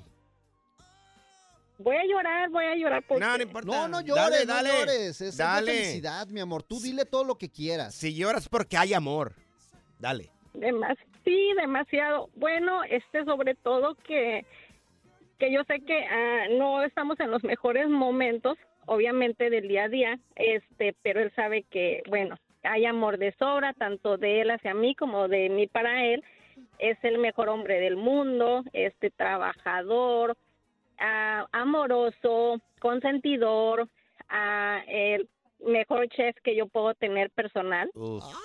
Voy a llorar, voy a llorar porque... No, no importa. No, no llores, Dale, no dale. llores. Es Dale. de felicidad, mi amor. Tú dile todo lo que quieras. Si lloras porque hay amor. Dale. Demas- sí, demasiado. Bueno, este sobre todo que, que yo sé que ah, no estamos en los mejores momentos, obviamente del día a día, este, pero él sabe que, bueno, hay amor de sobra, tanto de él hacia mí como de mí para él. Es el mejor hombre del mundo, este trabajador, ah, amoroso, consentidor, ah, el mejor chef que yo puedo tener personal.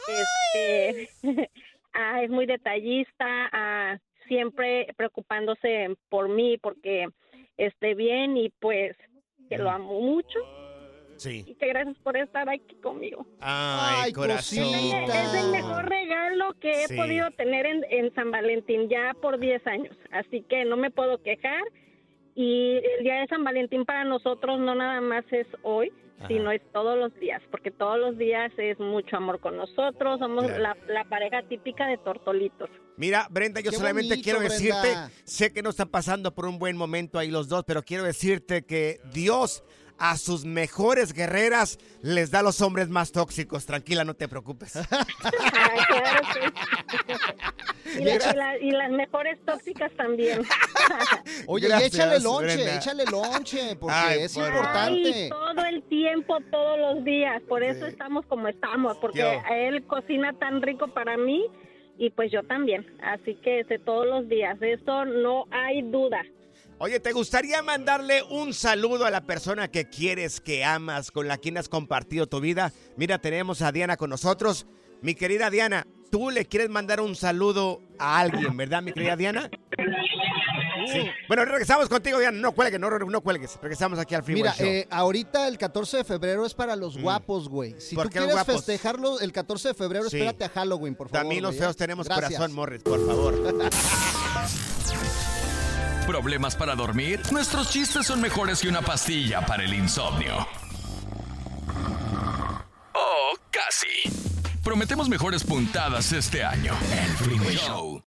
Este, ah, es muy detallista, siempre preocupándose por mí porque esté bien y pues que lo amo mucho. Sí. y que gracias por estar aquí conmigo. Ay, Ay, corazón. cosita. Es el mejor regalo que he Sí. podido tener en, en San Valentín ya por 10 años. Así que no me puedo quejar. Y el día de San Valentín para nosotros no nada más es hoy, Ajá. sino es todos los días, porque todos los días es mucho amor con nosotros. Somos Claro. la, la pareja típica de tortolitos. Mira, Brenda, yo Qué solamente bonito, quiero Brenda. decirte, sé que no están pasando por un buen momento ahí los dos, pero quiero decirte que Dios a sus mejores guerreras les da a los hombres más tóxicos. Tranquila, no te preocupes. Ay, claro que sí. y, la- y la- y las mejores tóxicas también. Oye, Gracias, échale lonche, Brenda. échale lonche, porque Ay, es por- importante. Ay, todo el tiempo, todos los días. Por eso estamos como estamos, porque Yo. él cocina tan rico para mí y pues yo también. Así que ese todos los días. Eso no hay duda. Oye, ¿te gustaría mandarle un saludo a la persona que quieres, que amas, con la quien has compartido tu vida? Mira, tenemos a Diana con nosotros. Mi querida Diana, tú le quieres mandar un saludo a alguien, ¿verdad, mi querida Diana? Sí. Bueno, regresamos contigo, Diana. No cuelgues, no, no cuelgues. Regresamos aquí al Freeway Mira, Show. eh, ahorita el 14 de febrero es para los guapos, güey. Si ¿Por tú quieres guapos? festejarlo el 14 de febrero, Sí. espérate a Halloween, por favor. También los feos ¿eh? tenemos Gracias. corazón, Morris, por favor. ¿Problemas para dormir? Nuestros chistes son mejores que una pastilla para el insomnio. Oh, casi. Prometemos mejores puntadas este año. El Freeway Show.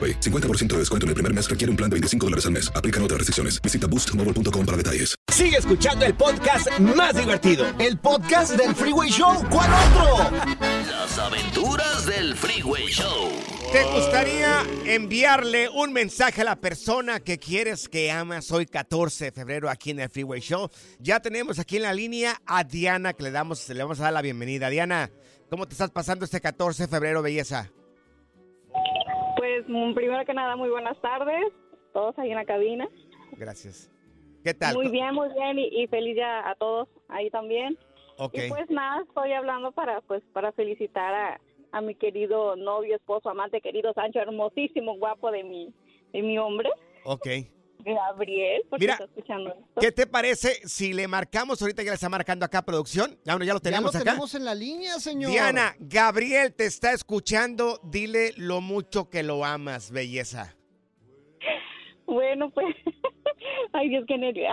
AroPay. 50% de descuento en el primer mes requiere un plan de 25 dólares al mes. Aplican otras restricciones. Visita boostmobile.com para detalles. Sigue escuchando el podcast más divertido. El podcast del Freeway Show. ¿Cuál otro? Las aventuras del Freeway Show. ¿Te gustaría enviarle un mensaje a la persona que quieres que amas hoy 14 de febrero aquí en el Freeway Show? Ya tenemos aquí en la línea a Diana que le damos le vamos a dar la bienvenida. Diana, ¿cómo te estás pasando este 14 de febrero, belleza? Pues mm, primero que nada, muy buenas tardes. Todos ahí en la cabina. Gracias. ¿Qué tal? Muy bien, muy bien y, y feliz ya a todos ahí también. Ok. Y pues nada, estoy hablando para pues para felicitar a, a mi querido novio, esposo, amante, querido Sancho, hermosísimo, guapo de mi de mi hombre, Ok. Gabriel, porque Mira, está escuchando esto. ¿Qué te parece si le marcamos ahorita ya le está marcando acá producción? Ya, bueno, ya lo tenemos ya lo acá. tenemos en la línea, señor. Diana, Gabriel te está escuchando. Dile lo mucho que lo amas, belleza. Bueno, pues, ay Dios, qué nervio.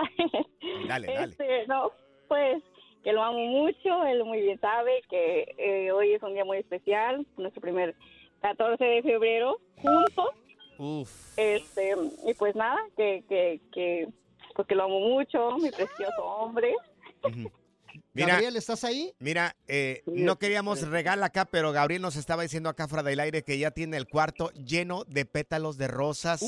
Dale, dale. Este, no, pues, que lo amo mucho, él muy bien sabe que eh, hoy es un día muy especial, nuestro primer 14 de febrero juntos, Uf. este, y pues nada, que, que, que, pues que lo amo mucho, mi precioso hombre. Mira, Gabriel, ¿estás ahí? Mira, eh, no queríamos regalar acá, pero Gabriel nos estaba diciendo acá fuera del aire que ya tiene el cuarto lleno de pétalos de rosas.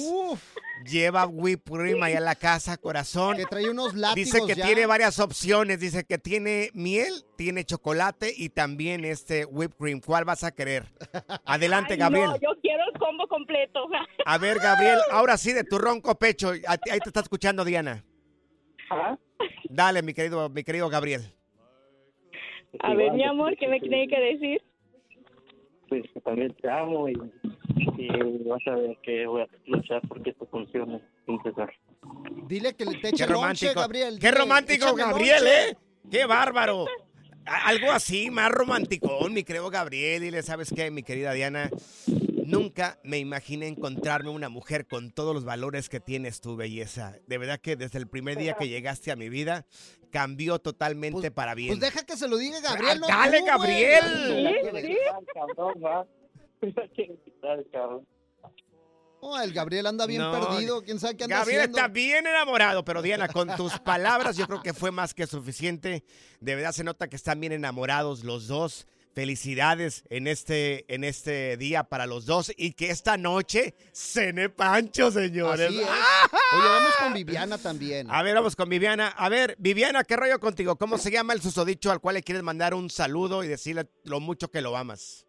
Lleva whipped cream allá en la casa, corazón. Que trae unos látigos Dice que ya. tiene varias opciones. Dice que tiene miel, tiene chocolate y también este whipped cream. ¿Cuál vas a querer? Adelante, Ay, Gabriel. No, yo quiero el combo completo. A ver, Gabriel, ahora sí de tu ronco pecho. A Ahí te está escuchando Diana. Dale, mi querido, mi querido Gabriel. A ver, mi amor, ¿qué me tiene que decir? pues que también te amo y, y vas a ver que voy a luchar porque esto funcione sin cesar. Dile que le te Qué eche lonche, romántico. Gabriel. Qué romántico, échame Gabriel, lonche. ¿eh? Qué bárbaro. Algo así, más romántico, mi creo Gabriel. Dile, ¿sabes qué, mi querida Diana? Nunca me imaginé encontrarme una mujer con todos los valores que tienes tu belleza. De verdad que desde el primer día que llegaste a mi vida, cambió totalmente para bien. Pues deja que se lo diga Gabriel, no dale, tú. Gabriel. Oh, el Gabriel anda bien No, perdido, quién sabe qué anda Gabriel haciendo. está bien enamorado, pero Diana, con tus palabras yo creo que fue más que suficiente. De verdad se nota que están bien enamorados los dos. Felicidades en este, en este día para los dos y que esta noche cene Pancho, señores. Así es. ¡Ah! Oye, vamos con Viviana también. A ver, vamos con Viviana. A ver, Viviana, ¿qué rollo contigo? ¿Cómo se llama el susodicho al cual le quieres mandar un saludo y decirle lo mucho que lo amas?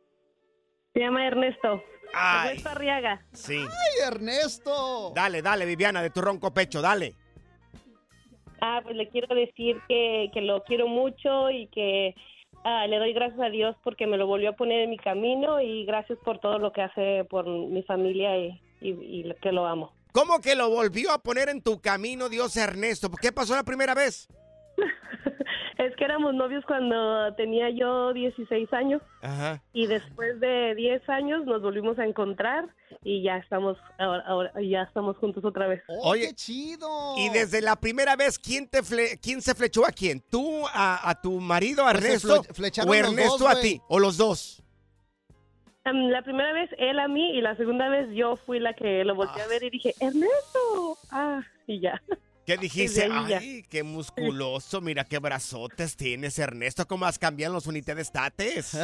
Se llama Ernesto. Ay. Ernesto Arriaga. Sí. ¡Ay, Ernesto! Dale, dale, Viviana, de tu ronco pecho, dale. Ah, pues le quiero decir que, que lo quiero mucho y que ah, le doy gracias a Dios porque me lo volvió a poner en mi camino y gracias por todo lo que hace por mi familia y, y- y que lo amo. ¿Cómo que lo volvió a poner en tu camino Dios Ernesto? ¿Qué pasó la primera vez? Es que éramos novios cuando tenía yo 16 años Ajá. y después de 10 años nos volvimos a encontrar y ya estamos ahora, ahora- ya estamos juntos otra vez. Oye, ¡Qué chido! Y desde la primera vez, ¿quién te fle- quién se flechó a quién? ¿Tú a, a tu marido Pues se Ernesto o Ernesto dos, a ti o los dos? Em, la primera vez él a mí y la segunda vez yo fui la que lo volteé a ver y dije, Ernesto. Ah, y ya. ¿Qué dijiste? Ay, qué musculoso, mira qué brazotes tienes, Ernesto. ¿Cómo has cambiado los unidades tates?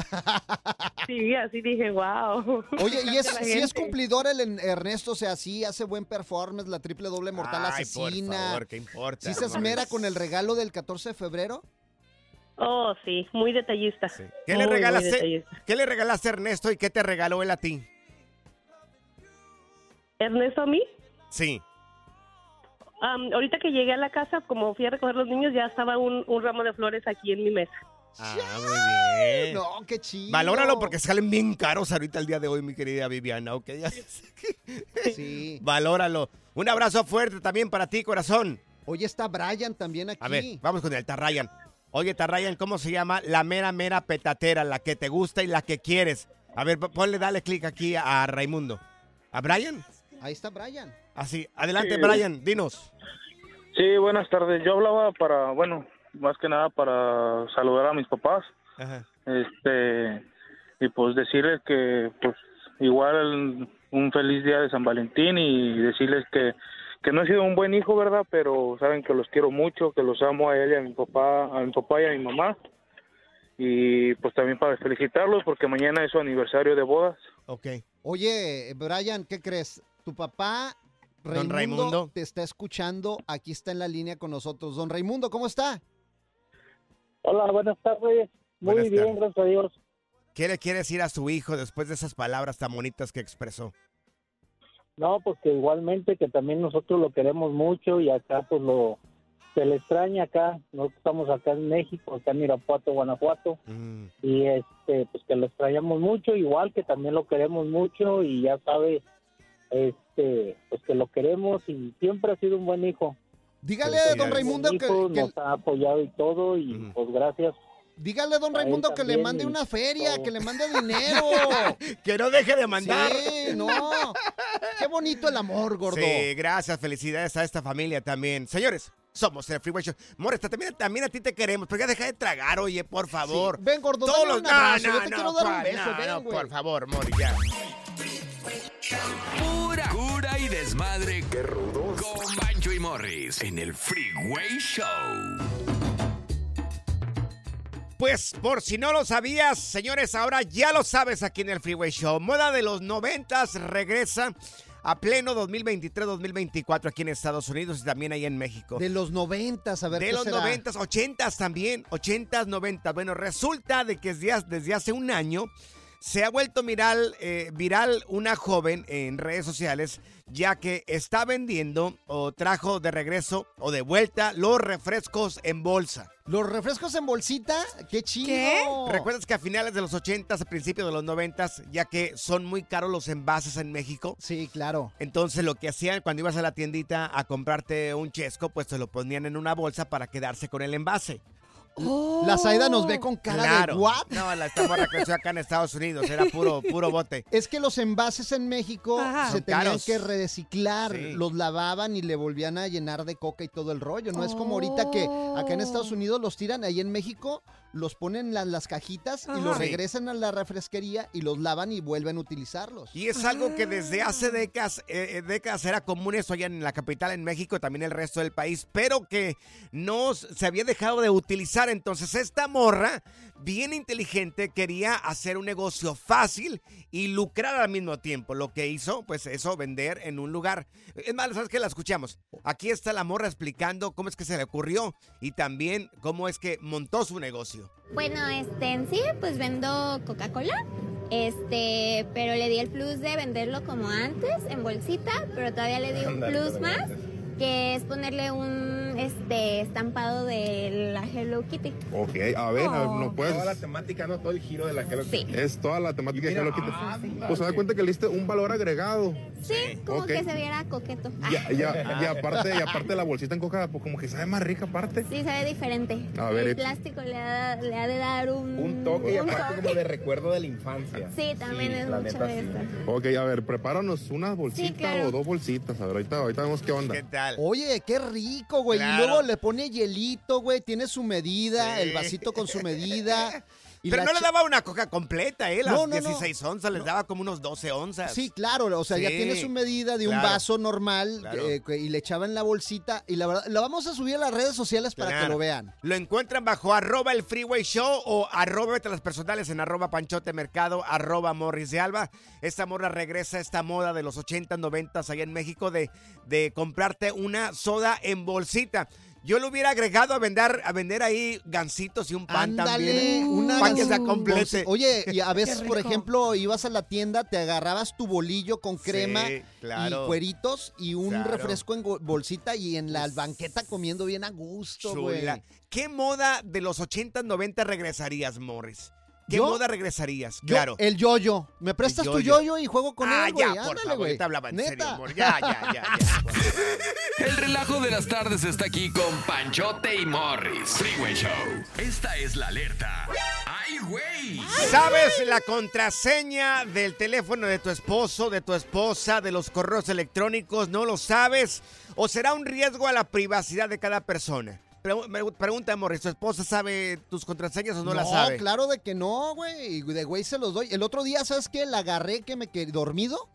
Sí, así dije, wow. Oye, ¿y es, si es cumplidor el Ernesto? O sea, sí hace buen performance, la triple doble mortal Ay, por asesina. favor, ¿qué importa? ¿Sí se esmera con el regalo del 14 de febrero? Oh, sí, muy detallista. ¿Qué Muy, le detallista. ¿Qué le regalaste a Ernesto y qué te regaló él a ti? ¿Ernesto a mí? Sí. Am, ahorita que llegué a la casa, como fui a recoger los niños, ya estaba un, un ramo de flores aquí en mi mesa. Ah, muy bien. No, qué chido. Valóralo porque salen bien caros ahorita el día de hoy, mi querida Viviana, ¿ok? Ya- Sí. Valóralo. Un abrazo fuerte también para ti, corazón. Oye, está Brian también aquí. A ver, vamos con el Tarrayan. Oye, Tarrayan, ¿cómo se llama? La mera, mera petatera, la que te gusta y la que quieres. A ver, ponle, dale clic aquí a Raimundo. ¿A Brian? Ahí está Brian. Así, adelante, Sí. Brian, dinos. Sí, buenas tardes. Yo hablaba para, bueno, más que nada para saludar a mis papás. Este, y pues decirles que, pues, igual un feliz día de San Valentín y decirles que, que no he sido un buen hijo, ¿verdad? Pero saben que los quiero mucho, que los amo a él y a mi papá, a mi papá y a mi mamá. Y pues también para felicitarlos porque mañana es su aniversario de bodas. Ok. Oye, Brian, ¿qué crees? Tu papá, Don Raimundo, Raimundo. te está escuchando. Aquí está en la línea con nosotros. Don Raimundo, ¿cómo está? Hola, buenas tardes. Muy Buenas bien, tardes. gracias a Dios. ¿Qué le quiere decir a su hijo después de esas palabras tan bonitas que expresó? No, pues que igualmente que también nosotros lo queremos mucho y acá pues lo se le extraña acá. Nosotros estamos acá en México, acá en Irapuato, Guanajuato y este pues que lo extrañamos mucho, igual que también lo queremos mucho y ya sabe este pues que lo queremos y siempre ha sido un buen hijo. Dígale, Siempre don Raimundo, que- que- nos ha apoyado y todo y pues gracias. Dígale, don A él Raimundo, que le mande una feria, todo. que le mande dinero. que no deje de mandar. Sí, no. Qué bonito el amor, gordo. Sí, gracias, felicidades a esta familia también. Señores, somos el Freeway Show. More, también, también a ti te queremos, pero ya deja de tragar, oye, por favor. Ven, gordo, Todos los- un No, abrazo, no, yo te no, quiero dar un beso, No, ven, no, güey. por favor, Mori, ya. Pura cura y desmadre. Qué rudos. Con Bancho y Morris en el Freeway Show. Pues por si no lo sabías, señores, ahora ya lo sabes aquí en el Freeway Show. Moda de los noventas regresa a pleno 2023-2024 aquí en Estados Unidos y también ahí en México. De los noventas, a ver De qué los será. noventas, ochentas también, ochentas, noventas. Bueno, resulta de que desde hace un año Se ha vuelto viral, eh, viral una joven en redes sociales ya que está vendiendo o trajo de regreso o de vuelta los refrescos en bolsa. ¿Los refrescos en bolsita? ¡Qué chido! ¿Recuerdas que a finales de los 80s, a principios de los 90s, ya que son muy caros los envases en México? Sí, claro. Entonces lo que hacían cuando ibas a la tiendita a comprarte un chesco, pues te lo ponían en una bolsa para quedarse con el envase. La Zaida nos ve con cara Claro. de ¿what? No, la esta morra creció acá en Estados Unidos, era puro, puro bote. Es que los envases en México Ajá. se Son tenían caros. que reciclar, Sí. los lavaban y le volvían a llenar de coca y todo el rollo. No es como ahorita que acá en Estados Unidos los tiran, ahí en México los ponen en las, las cajitas y los Sí. regresan a la refresquería y los lavan y vuelven a utilizarlos. Y es algo que desde Ah. hace décadas, eh, eh, décadas era común eso allá en la capital, en México, también el resto del país, pero que no se había dejado de utilizar. Entonces esta morra, bien inteligente, quería hacer un negocio fácil y lucrar al mismo tiempo. Lo que hizo, pues eso, vender en un lugar. Es más, ¿sabes qué? La escuchamos. Aquí está la morra explicando cómo es que se le ocurrió y también cómo es que montó su negocio. Bueno, este, en sí, pues vendo Coca-Cola. Este, pero le di el plus de venderlo como antes, en bolsita, pero todavía le di un plus ándale. más, que es ponerle un este estampado de la Hello Kitty. Ok, a ver, ver, Oh. no puedes. Toda la temática, ¿no? Todo el giro de la Hello Sí. Kitty. Es toda la temática de Hello Kitty. ah, sí, Pues se da cuenta que le diste un valor agregado. Sí, como que se viera coqueto. Ya, ya, y aparte, y aparte la bolsita en coca, pues como que sabe más rica aparte. Sí, sabe diferente. A ver, el plástico le ha, le ha de dar un, Un toque y un aparte toque. como de recuerdo de la infancia. Sí, también es mucho neta, de sí. esto. Ok, a ver, prepáranos una bolsita claro. o dos bolsitas. A ver, ahorita, ahorita vemos qué onda. ¿Qué tal? Oye, qué rico, güey. Claro. Y luego le pone hielito, güey. Tiene su medida, Sí. el vasito con su medida. Y Pero no le daba una coca completa, ¿eh? Las No, no, no. 16 onzas, les daba como unos 12 onzas. Sí, claro, o sea, ya tiene su medida de un vaso normal Claro. eh, y le echaba en la bolsita. Y la verdad, la vamos a subir a las redes sociales para que lo vean. Lo encuentran bajo arroba el Freeway Show o arroba las personales en arroba Panchote Mercado, arroba Morris de Alba. Esta morra regresa a esta moda de los 80, 90 allá en México de, de comprarte una soda en bolsita. Yo lo hubiera agregado a vender, a vender ahí gancitos y un pan Ándale, también. una para que se complete. Oye, y a veces, por ejemplo, ibas a la tienda, te agarrabas tu bolillo con crema claro. y cueritos y un Claro. refresco en bolsita y en la banqueta comiendo bien a gusto, güey. ¿Qué moda de los 80, 90 regresarías, Morris? ¿Qué ¿Yo? moda regresarías? Yo, claro. El yoyo. ¿Me prestas tu yoyo. y juego con Ah, él, güey? ya, por Ándale, favor, güey. yo te hablaba en Neta. serio, amor. Ya, ya, ya, ya. El relajo de las tardes está aquí con Panchote y Morris. Freeway Show. Esta es la alerta. ¡Ay, güey! ¿Sabes la contraseña del teléfono de tu esposo, de tu esposa, de los correos electrónicos? ¿No lo sabes? ¿O será un riesgo a la privacidad de cada persona? Pregu- pregunta, Morris, ¿tu esposa sabe tus contraseñas o no, la sabe? claro de que no, güey. Y De güey se los doy. El otro día, ¿sabes qué? La agarré que me quedé dormido.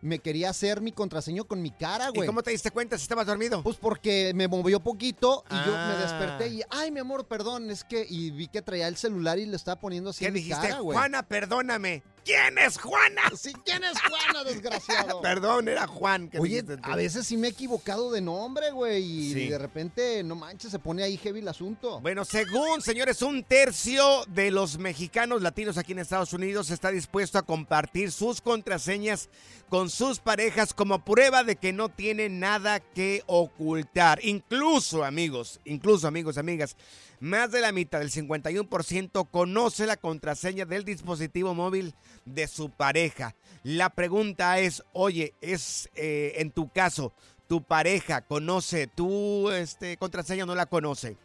Me quería hacer mi contraseño con mi cara, güey. ¿Y cómo te diste cuenta si estabas dormido? Pues porque me movió poquito y yo me Ah. desperté y, ay, mi amor, perdón, es que, y vi que traía el celular y le estaba poniendo así ¿Qué en mi dijiste? cara, güey. Juana, perdóname. ¿Quién es Juana? Sí, ¿quién es Juana, desgraciado? Perdón, era Juan. que Oye, a veces sí me he equivocado de nombre, güey, y Sí. de repente, no manches, se pone ahí heavy el asunto. Bueno, según, señores, un tercio de los mexicanos latinos aquí en Estados Unidos está dispuesto a compartir sus contraseñas con sus parejas como prueba de que no tienen nada que ocultar. Incluso, amigos, incluso, amigos, amigas, más de la mitad, del 51%, conoce la contraseña del dispositivo móvil de su pareja. La pregunta es, oye, es eh, en tu caso, tu pareja conoce tu este, contraseña o no la conoce.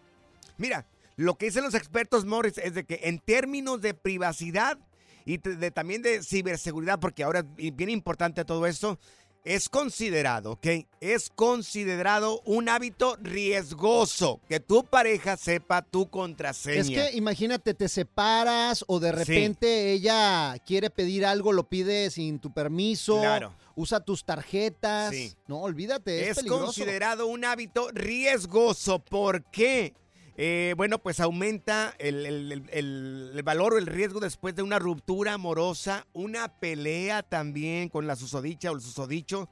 Mira, lo que dicen los expertos, Morris, es de que en términos de privacidad y también de ciberseguridad, porque ahora es bien importante todo esto, es considerado, ¿ok? Es considerado un hábito riesgoso que tu pareja sepa tu contraseña. Es que imagínate, te separas o de Sí. repente ella quiere pedir algo, lo pide sin tu permiso. Claro. Usa tus tarjetas. Sí. No, olvídate, es, es peligroso. considerado un hábito riesgoso. ¿Por qué? Eh, bueno, pues aumenta el, valor o el riesgo después de una ruptura amorosa, una pelea también con la susodicha o el susodicho,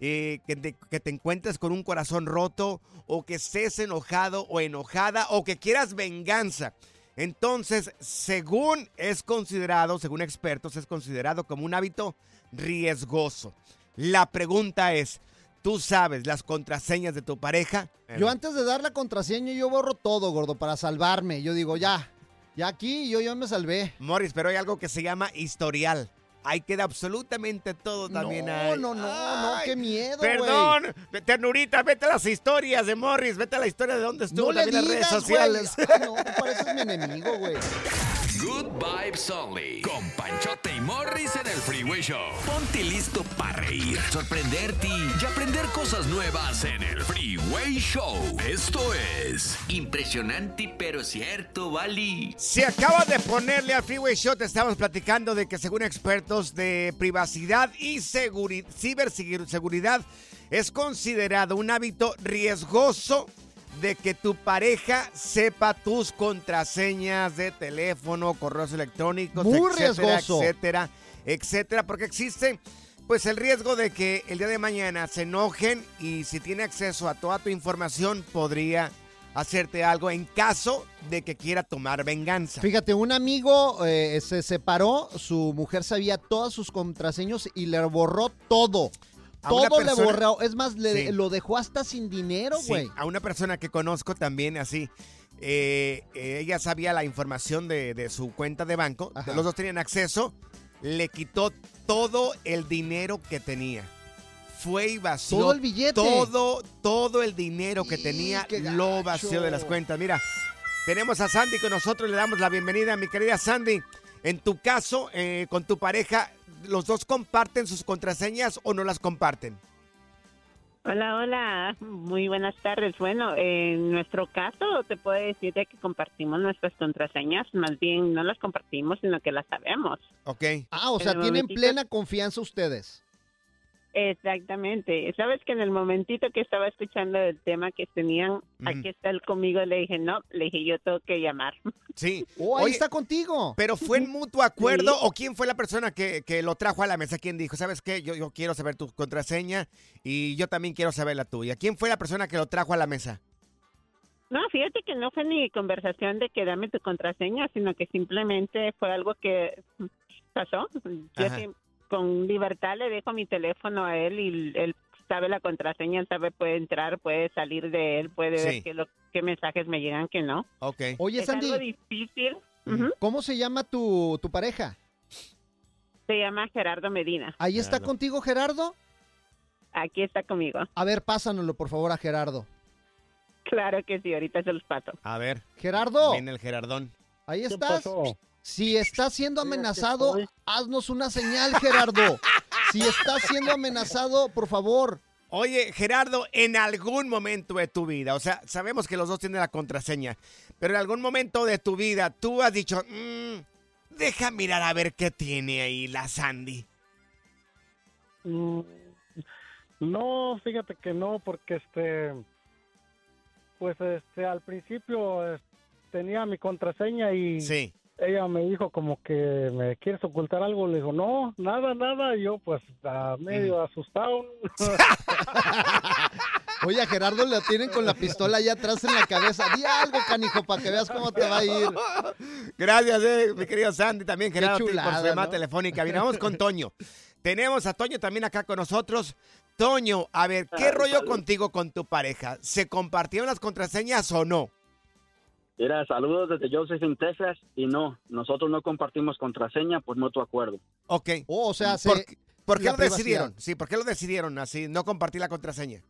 eh, que, te, que te encuentres con un corazón roto o que estés enojado o enojada o que quieras venganza. Entonces, según es considerado, según expertos, es considerado como un hábito riesgoso. La pregunta es, ¿tú sabes las contraseñas de tu pareja? Yo antes de dar la contraseña, yo borro todo, gordo, para salvarme. Yo digo, ya, ya aquí yo, yo me salvé. Morris, pero hay algo que se llama historial. Ahí queda absolutamente todo también No, ahí. no, no, no, qué miedo, güey. Perdón, ternurita, vete a las historias de Morris, vete a la historia de dónde estuvo No le también en las redes digas, sociales. Ay, no, pareces mi enemigo, güey. Good Vibes Only. Con Panchote y Morris en el Freeway Show. Ponte listo para reír, sorprenderte y aprender cosas nuevas en el Freeway Show. Esto es impresionante pero cierto, Bali. Se acaba de ponerle al Freeway Show, te estamos platicando de que según expertos de privacidad y seguri- ciberseguridad es considerado un hábito riesgoso de que tu pareja sepa tus contraseñas de teléfono, correos electrónicos, Muy etcétera, riesgoso. etcétera, etcétera, porque existe pues el riesgo de que el día de mañana se enojen y si tiene acceso a toda tu información podría hacerte algo en caso de que quiera tomar venganza. Fíjate, un amigo eh, se separó, su mujer sabía todas sus contraseñas y le borró todo. A Todo le borró. Es más, le, Sí. lo dejó hasta sin dinero, Sí, güey. a una persona que conozco también así. eh, ella sabía la información de, de su cuenta de banco. Ajá. Los dos tenían acceso. Le quitó todo el dinero que tenía. Fue y vació. Todo el billete. Todo, todo el dinero que tenía lo vació de las cuentas. Mira, tenemos a Sandy con nosotros. Le damos la bienvenida, mi querida Sandy. En tu caso, eh, con tu pareja, ¿los dos comparten sus contraseñas o no las comparten? Hola, hola, muy buenas tardes. Bueno, en nuestro caso te puedo decir de que compartimos nuestras contraseñas, más bien no las compartimos, sino que las sabemos. Ok. Ah, o En sea, tienen momentito- plena confianza ustedes. Exactamente. Sabes que en el momentito que estaba escuchando el tema que tenían, aquí está él conmigo, le dije, no, le dije, yo tengo que llamar. Sí. Oh, ahí Oye, está contigo. ¿Pero fue en mutuo acuerdo Sí. o quién fue la persona que, que lo trajo a la mesa? ¿Quién dijo, sabes qué? Yo, yo quiero saber tu contraseña y yo también quiero saber la tuya. ¿Quién fue la persona que lo trajo a la mesa? No, fíjate que no fue ni conversación de que dame tu contraseña, sino que simplemente fue algo que pasó. Yo con libertad le dejo mi teléfono a él y él sabe la contraseña, él sabe, puede entrar, puede salir de él, puede Sí. ver qué, lo, qué mensajes me llegan, que no. Ok. Oye, es Sandy. algo difícil. ¿Cómo se llama tu, tu pareja? Se llama Gerardo Medina. ¿Ahí está contigo, Gerardo? Aquí está conmigo. A ver, pásanoslo, por favor, a Gerardo. Claro que sí, ahorita se los paso. A ver. Gerardo. Viene el Gerardón. Ahí ¿Qué estás. pasó? Si estás siendo amenazado, haznos una señal, Gerardo. si estás siendo amenazado, por favor. Oye, Gerardo, en algún momento de tu vida, o sea, sabemos que los dos tienen la contraseña, pero en algún momento de tu vida tú has dicho, "Mm, deja mirar a ver qué tiene ahí la Sandy. Mm, No, fíjate que no, porque este, pues este, al principio eh, tenía mi contraseña y Sí. Ella me dijo como que me quieres ocultar algo, le digo no, nada, nada, y yo pues a medio asustado. Oye, a Gerardo le tienen con la pistola allá atrás en la cabeza. Di algo, canijo, para que veas cómo te va a ir. Gracias, eh, mi querido Sandy, también Gerardo, a ti por chulada, su llamada ¿no? telefónica. Mira, vamos con Toño. Tenemos a Toño también acá con nosotros. Toño, a ver, ¿qué Ah, rollo contigo con tu pareja? ¿Se compartieron las contraseñas o no? Mira, saludos desde Josephine, Texas. Y no, nosotros no compartimos contraseña por mutuo acuerdo. Ok. Oh, o sea, ¿Por, se- por qué la lo privacidad. decidieron? Sí, ¿por qué lo decidieron así, no compartir la contraseña?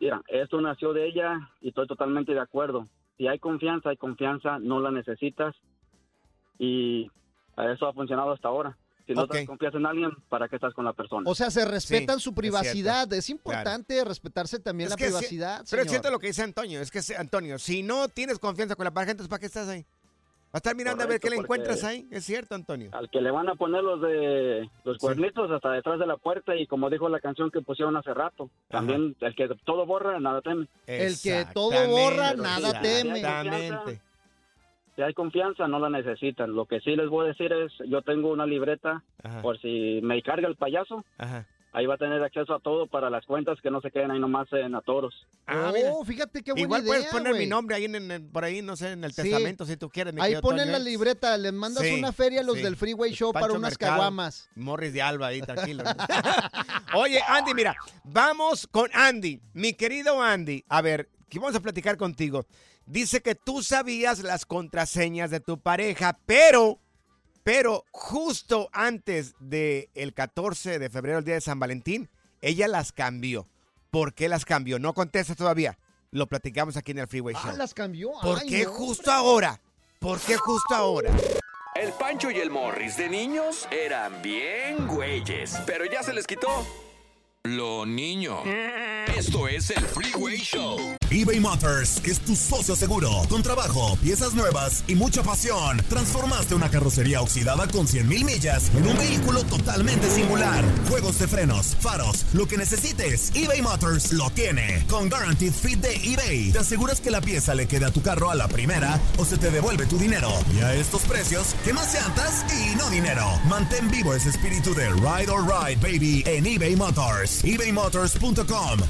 Mira, esto nació de ella y estoy totalmente de acuerdo. Si hay confianza, hay confianza, no la necesitas. Y eso ha funcionado hasta ahora. Si no te confías en alguien, ¿para qué estás con la persona? O sea, se respetan Sí, su privacidad. Es, importante respetarse también Es la privacidad. pero es cierto lo que dice Antonio, es que Antonio, si no tienes confianza con la pareja, entonces ¿para qué estás ahí? Va a estar mirando a ver qué le encuentras ahí, es cierto, Antonio. Al que le van a poner los de los cuernitos hasta detrás de la puerta y como dijo la canción que pusieron hace rato, también el que todo borra, nada teme. El que todo borra, nada teme. Exactamente. Si hay confianza, no la necesitan. Lo que sí les voy a decir es, yo tengo una libreta Ajá. por si me carga el payaso, Ajá. ahí va a tener acceso a todo para las cuentas que no se queden ahí nomás en atoros. Ah, mira. Oh, fíjate qué buena Igual idea, puedes poner mi güey. nombre ahí en, en- por ahí, no sé, en el Sí. testamento si tú quieres. mi Ahí ponen Toño, la libreta, les mandas Sí, una feria a los sí. del Freeway Show para Pancho unas Mercado, caguamas. Morris de Alba ahí, tranquilo. Oye, Andy, mira, vamos con Andy. Mi querido Andy, a ver, que vamos a platicar contigo. Dice que tú sabías las contraseñas de tu pareja, pero, pero justo antes del el 14 de febrero, el día de San Valentín, ella las cambió. ¿Por qué las cambió? No contesta todavía. Lo platicamos aquí en el Freeway Show. Ah, las cambió. ¿Por Ay, qué no. justo ahora? ¿Por qué justo ahora? El Pancho y el Morris de niños eran bien güeyes, pero ya se les quitó lo niño. Esto es el Freeway Show. eBay Motors es tu socio seguro. Con trabajo, piezas nuevas y mucha pasión, transformaste una carrocería oxidada con 100 mil millas en un vehículo totalmente singular. Juegos de frenos, faros, lo que necesites, eBay Motors lo tiene. Con Guaranteed Fit de eBay, te aseguras que la pieza le quede a tu carro a la primera o se te devuelve tu dinero. Y a estos precios, ¿qué más llantas y no dinero? Mantén vivo ese espíritu de Ride or Ride, baby, en eBay Motors. ebaymotors.com.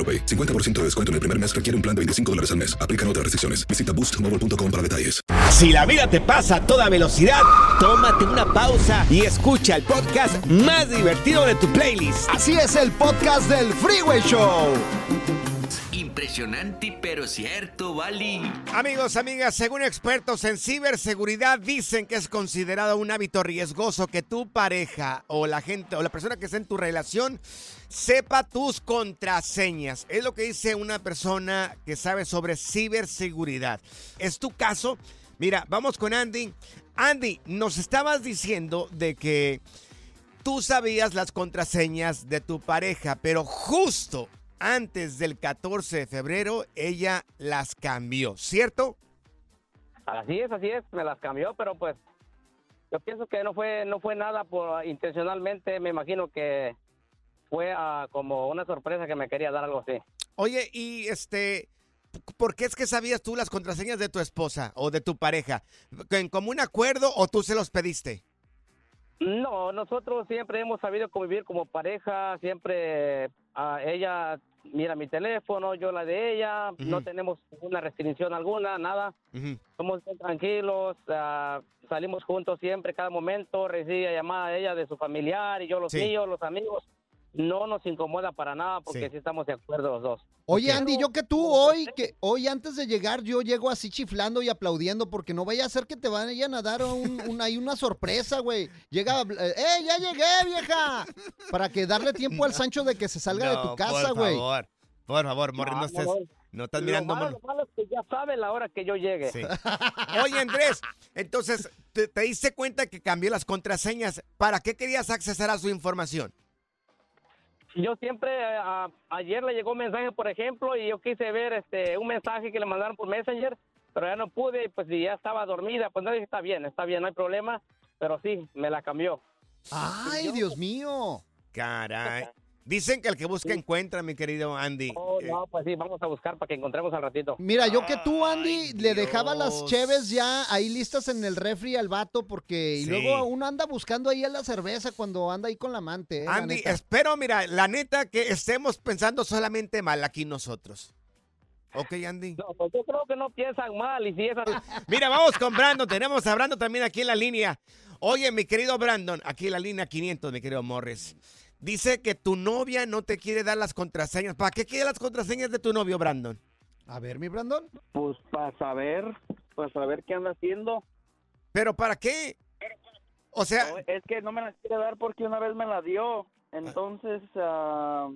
AroPay. 50% de descuento en el primer mes requiere un plan de 25 dólares al mes. Aplican otras restricciones. Visita boostmobile.com para detalles. Si la vida te pasa a toda velocidad, tómate una pausa y escucha el podcast más divertido de tu playlist. Así es el podcast del Freeway Show. Impresionante, pero cierto, Bali. Amigos, amigas, según expertos en ciberseguridad dicen que es considerado un hábito riesgoso que tu pareja o la gente o la persona que está en tu relación sepa tus contraseñas. Es lo que dice una persona que sabe sobre ciberseguridad. ¿Es tu caso? Mira, vamos con Andy. Andy, nos estabas diciendo de que tú sabías las contraseñas de tu pareja, pero justo antes del 14 de febrero ella las cambió, ¿cierto? Así es, así es, me las cambió, pero pues yo pienso que no fue no fue nada por intencionalmente, me imagino que fue ah, como una sorpresa que me quería dar algo así. Oye, y este, ¿por qué es que sabías tú las contraseñas de tu esposa o de tu pareja? ¿En común acuerdo o tú se los pediste? No, nosotros siempre hemos sabido convivir como pareja, siempre ah, ella mira mi teléfono, yo la de ella, no tenemos ninguna restricción alguna, nada. Somos bien tranquilos, ah, salimos juntos siempre, cada momento, recibe llamada de ella, de su familiar y yo los Sí. míos, los amigos. No nos incomoda para nada porque sí, estamos de acuerdo los dos. Oye, Andy, yo que tú hoy, que hoy antes de llegar, yo llego así chiflando y aplaudiendo porque no vaya a ser que te vayan a dar un, un- ahí una sorpresa, güey. Llega, eh, ¡eh, ya llegué, vieja! Para que darle tiempo al Sancho de que se salga de tu casa, por güey. favor, por favor, Morris, no, No, estés, no, no estás Lo mirando... malo, lo malo es que ya sabe la hora que yo llegue. Sí. Oye, Andrés, entonces, ¿te, te diste cuenta que cambió las contraseñas? ¿Para qué querías accesar a su información? Yo siempre, eh, a- ayer le llegó un mensaje, por ejemplo, y yo quise ver este un mensaje que le mandaron por Messenger, pero ya no pude, pues si ya estaba dormida, pues no dije, está bien, está bien, no hay problema, pero sí, me la cambió. ¡Ay, Dios mío! Caray. Dicen que el que busca encuentra, mi querido Andy. Oh, Eh, no, pues sí, vamos a buscar para que encontremos al ratito. Mira, yo que tú, Andy, le dejaba las cheves ya ahí listas en el refri al vato porque... Y Sí. luego uno anda buscando ahí a la cerveza cuando anda ahí con la amante, eh, Andy, espero, mira, la neta que estemos pensando solamente mal aquí nosotros. Ok, Andy. No, pues yo creo que no piensan mal, y si es así... Mira, vamos con Brandon. Tenemos a Brandon también aquí en la línea. Oye, mi querido Brandon, aquí en la línea 500, mi querido Morris. Dice que tu novia no te quiere dar las contraseñas. ¿Para qué quiere las contraseñas de tu novio, Brandon? A ver, mi Brandon. Pues para saber, para saber qué anda haciendo. ¿Pero para qué? O sea... No, es que no me las quiere dar porque una vez me la dio. Entonces, ah,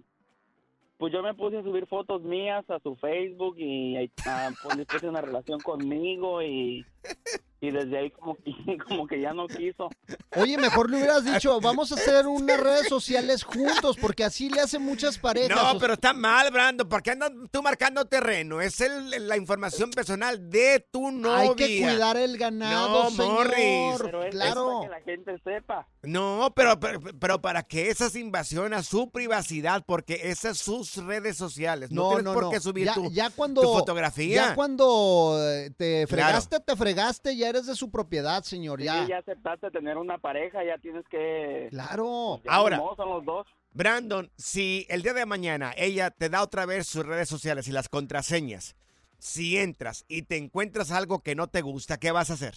pues yo me puse a subir fotos mías a su Facebook y ah, pues después una relación conmigo y, y desde ahí como que, como que ya no quiso. Oye, mejor le hubieras dicho, vamos a hacer unas redes sociales juntos, porque así le hacen muchas parejas. No, pero está mal, Brandon. ¿Por qué andas tú marcando terreno? Es el- la información personal de tu novia. Hay que cuidar el ganado, No, señor. Morris. Pero es, claro. es para que la gente sepa. No, pero, pero, pero para que esas invasión a su privacidad, porque esas son sus redes sociales. No, No, tienes no, por no. qué subir ya, tu, ya cuando, tu fotografía. Ya cuando eh, te Claro. fregaste, te fregaste, ya eres de su propiedad, señor. Sí, Ya. ya aceptaste tener una pareja, ya tienes que... Claro. ya Ahora. son los dos. Brandon, si el día de mañana ella te da otra vez sus redes sociales y las contraseñas, si entras y te encuentras algo que no te gusta, ¿qué vas a hacer?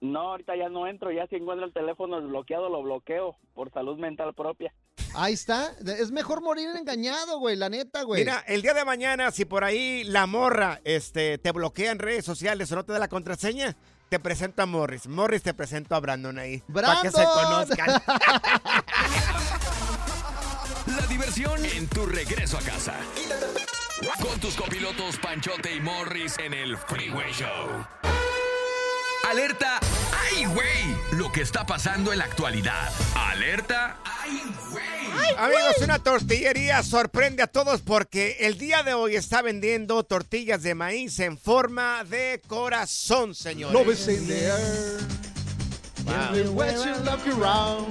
No, ahorita ya no entro, ya si encuentro el teléfono desbloqueado lo bloqueo por salud mental propia. Ahí está. Es mejor morir engañado, güey, la neta, güey. Mira, el día de mañana, si por ahí la morra este, te bloquea en redes sociales o no te da la contraseña, te presento a Morris. Morris te presento a Brandon ahí. Para que se conozcan. La diversión en tu regreso a casa. Con tus copilotos Panchote y Morris en el Freeway Show. Alerta, ¡ay, güey! Lo que está pasando en la actualidad. Alerta, ¡ay, güey! Amigos, una tortillería sorprende a todos porque el día de hoy está vendiendo tortillas de maíz en forma de corazón, señores. Love is in the air. Around.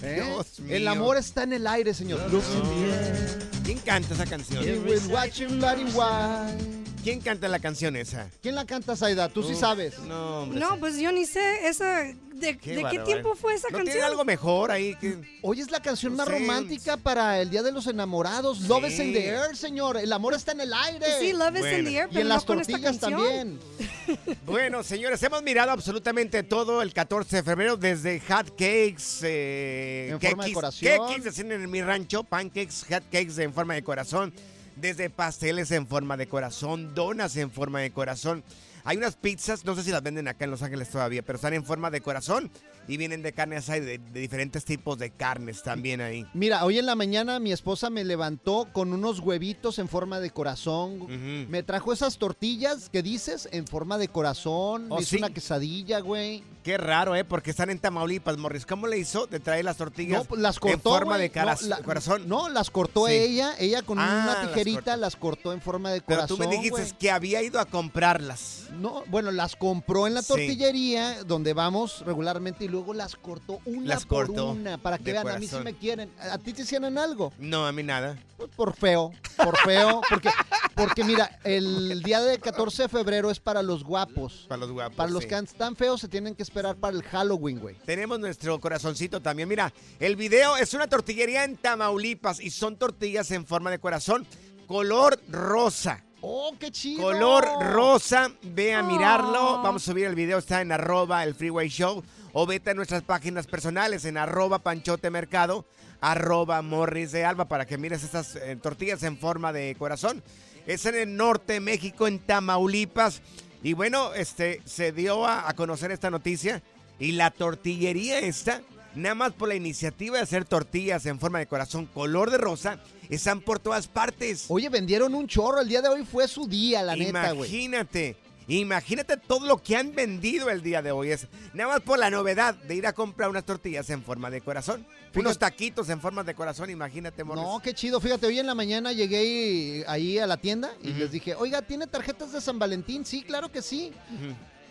¿Eh? Dios mío. El amor está en el aire, señor. Love is in the air. ¿Quién canta esa canción? Will watch bloody. ¿Quién canta la canción esa? ¿Quién la canta, Saida? Tú sí sabes. No, hombre. No, pues yo ni sé esa. ¿De Qué de qué tiempo fue esa ¿No canción? tiene algo mejor ahí? Que... Hoy es la canción más Sí. romántica para el Día de los Enamorados. Love is in the Sí. air, señor. El amor está en el aire. Sí, Love is in Bueno. the air, Y pero en no las tortillas también. Bueno, señores, hemos mirado absolutamente todo el 14 de febrero, desde hot cakes, eh, En forma de corazón. cakes, en mi rancho, pancakes, hot cakes en forma de corazón, desde pasteles en forma de corazón, donas en forma de corazón. Hay unas pizzas, no sé si las venden acá en Los Ángeles todavía, pero están en forma de corazón y vienen de carne asada y de, de diferentes tipos de carnes también ahí. Mira, hoy en la mañana mi esposa me levantó con unos huevitos en forma de corazón. Me trajo esas tortillas que dices en forma de corazón. Oh, me hizo sí. una quesadilla, güey. Qué raro, ¿eh? Porque están en Tamaulipas, Morris. ¿Cómo le hizo de traer las tortillas No, pues las cortó. en forma de cara- No, la- corazón? No, las cortó Sí. ella. Ella con Ah, una las tijerita cortó. las cortó en forma de Pero corazón. tú me dijiste que había ido a comprarlas. No, bueno, las compró en la Sí. tortillería donde vamos regularmente y luego las cortó una Las por cortó una para que vean, a mí sí me quieren. ¿A ti te hicieron algo? No, a mí nada. Pues por feo, por feo, porque, porque mira, el día de 14 de febrero es para los guapos. Para los guapos. Para los sí. que están feos se tienen que esperar para el Halloween, güey. Tenemos nuestro corazoncito también. Mira, el video es una tortillería en Tamaulipas y son tortillas en forma de corazón, color rosa. ¡Oh, qué chido! Color rosa, ve a mirarlo. Oh. Vamos a subir el video, está en arroba el Freeway Show. O vete a nuestras páginas personales en arroba panchote mercado, arroba morris de alba para que mires estas eh, tortillas en forma de corazón. Es en el norte de México, en Tamaulipas. Y bueno, este se dio a, a conocer esta noticia. Y la tortillería esta, nada más por la iniciativa de hacer tortillas en forma de corazón color de rosa, están por todas partes. Oye, vendieron un chorro. El día de hoy fue su día, la neta, güey. Imagínate. Imagínate todo lo que han vendido el día de hoy. Es nada más por la novedad de ir a comprar unas tortillas en forma de corazón. Unos taquitos en forma de corazón, imagínate, Morris. No, qué chido. Fíjate, hoy en la mañana llegué y- ahí a la tienda y les dije, oiga, ¿tiene tarjetas de San Valentín? Sí, claro que sí.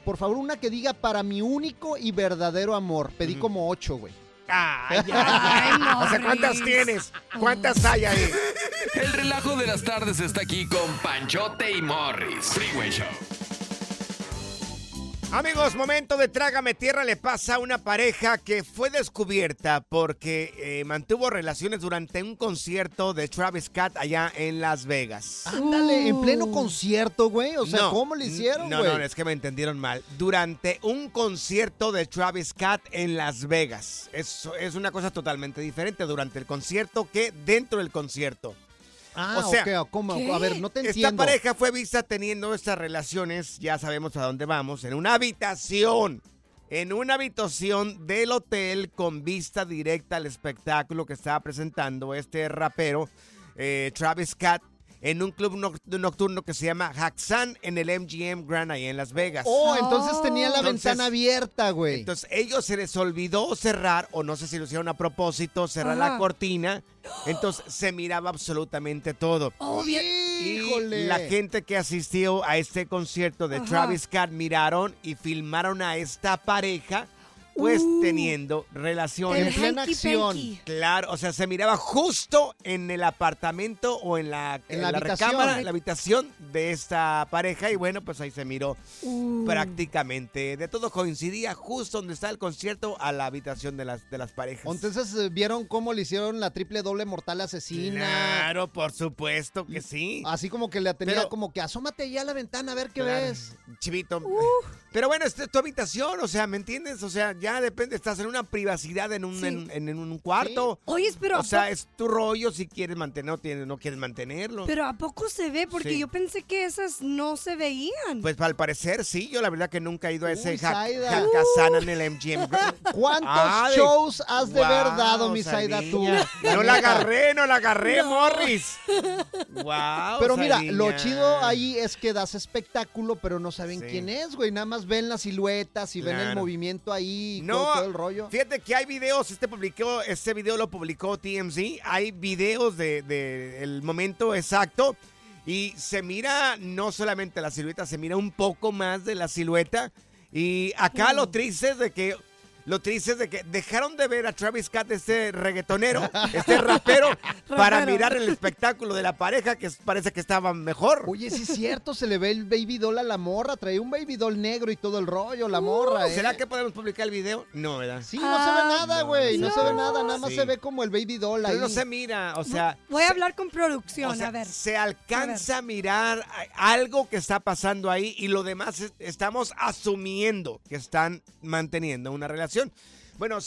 Por favor, una que diga para mi único y verdadero amor. Pedí como ocho, güey. Ay, ay. o sea, ¿cuántas tienes? ¿Cuántas hay ahí? El relajo de las tardes está aquí con Panchote y Morris. Freeway Show. Amigos, momento de Trágame Tierra le pasa a una pareja que fue descubierta porque eh, mantuvo relaciones durante un concierto de Travis Scott allá en Las Vegas. Ándale, en pleno concierto, güey. O sea, No, ¿cómo le hicieron, No, güey? no, es que me entendieron mal. Durante un concierto de Travis Scott en Las Vegas. Es, es una cosa totalmente diferente durante el concierto que dentro del concierto. Ah, o sea, ok, ¿cómo? A ver, no te Esta entiendo. pareja fue vista teniendo estas relaciones, ya sabemos a dónde vamos, en una habitación. En una habitación del hotel con vista directa al espectáculo que estaba presentando este rapero, eh, Travis Scott, en un club noc- nocturno que se llama Haxan en el MGM Grand ahí en Las Vegas. Oh, entonces tenía la Entonces- ventana abierta, güey. Entonces, ellos se les olvidó cerrar, o no sé si lo hicieron a propósito, cerrar la cortina. Entonces, se miraba absolutamente todo. Y Híjole. la gente que asistió a este concierto de Ajá. Travis Scott miraron y filmaron a esta pareja, pues Uh. teniendo relaciones. En plena acción. Claro, o sea, se miraba justo en el apartamento o en la, En la habitación. recámara, la habitación de esta pareja. Y bueno, pues ahí se miró Uh. prácticamente. De todo coincidía justo donde está el concierto a la habitación de las, de las parejas. Entonces, eh, ¿vieron cómo le hicieron la triple doble mortal asesina? Claro, por supuesto que sí. Así como que le tenía Pero- como que asómate ya a la ventana a ver qué Claro, ves. Chivito. Pero bueno, esta es tu habitación, o sea, ¿me entiendes? O sea, ya depende, estás en una privacidad en un, Sí. en, en- en un cuarto. Oye, pero O ¿a sea, es tu rollo si quieres mantenerlo, tienes- no quieres mantenerlo. Pero ¿a poco se ve? Porque Sí. yo pensé que esas no se veían. Pues al parecer sí, yo la verdad que nunca he ido a ese. Hackasana en el MGM. ¿Cuántos Ah, de- shows has de haber Guau, dado, mi Zaida, tú? No la agarré, no la agarré, Morris. Wow, Pero mira, lo chido ahí es que das espectáculo, pero no saben Sí. quién es, güey. Nada más ven las siluetas y ven el movimiento ahí No, todo, todo el rollo. Fíjate que hay videos, este publicó, este video lo publicó TMZ, hay videos de, de el momento exacto y se mira no solamente la silueta, se mira un poco más de la silueta y acá lo triste es de que lo triste es de que dejaron de ver a Travis Scott, este reggaetonero, este rapero, para mirar el espectáculo de la pareja que parece que estaba mejor. Oye, sí es cierto, se le ve el baby doll a la morra, trae un baby doll negro y todo el rollo, la morra, ¿eh? Uh, ¿Será que podemos publicar el video? No, ¿verdad? Sí, no se ve nada, güey, no, se ve nada, nada más Sí. se ve como el baby doll ahí. Pero no se mira, o sea... Voy a hablar con producción, O sea, a ver. Se alcanza a, mirar a- algo que está pasando ahí y lo demás es- estamos asumiendo que están manteniendo una relación. Bueno,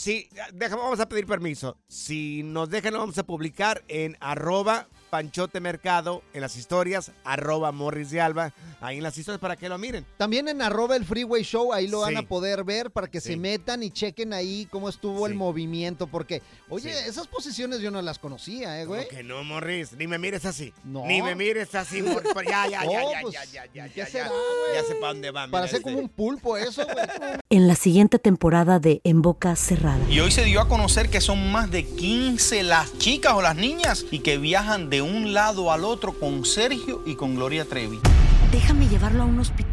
deja- vamos a pedir permiso. Si nos dejan, lo vamos a publicar en arroba Panchote Mercado, en las historias, arroba Morris de Alba, ahí en las historias para que lo miren. También en arroba el Freeway Show, ahí lo van a poder ver para que Sí. se metan y chequen ahí cómo estuvo el movimiento, porque, oye, Sí. esas posiciones yo no las conocía, ¿eh, güey? ¿Cómo que no, Morris? Ni me mires así. No. Ni me mires así, Morris. Ya, ya, ya, Oh, ya, pues, ya, ya, ya, ¿qué ya, será, ya. Ya sé para dónde va. mira Parece este. como un pulpo eso, güey. En la siguiente temporada de En Boca Cerrada. Y hoy se dio a conocer que son más de 15 las chicas o las niñas y que viajan de un lado al otro con Sergio y con Gloria Trevi. Déjame llevarlo a un hospital,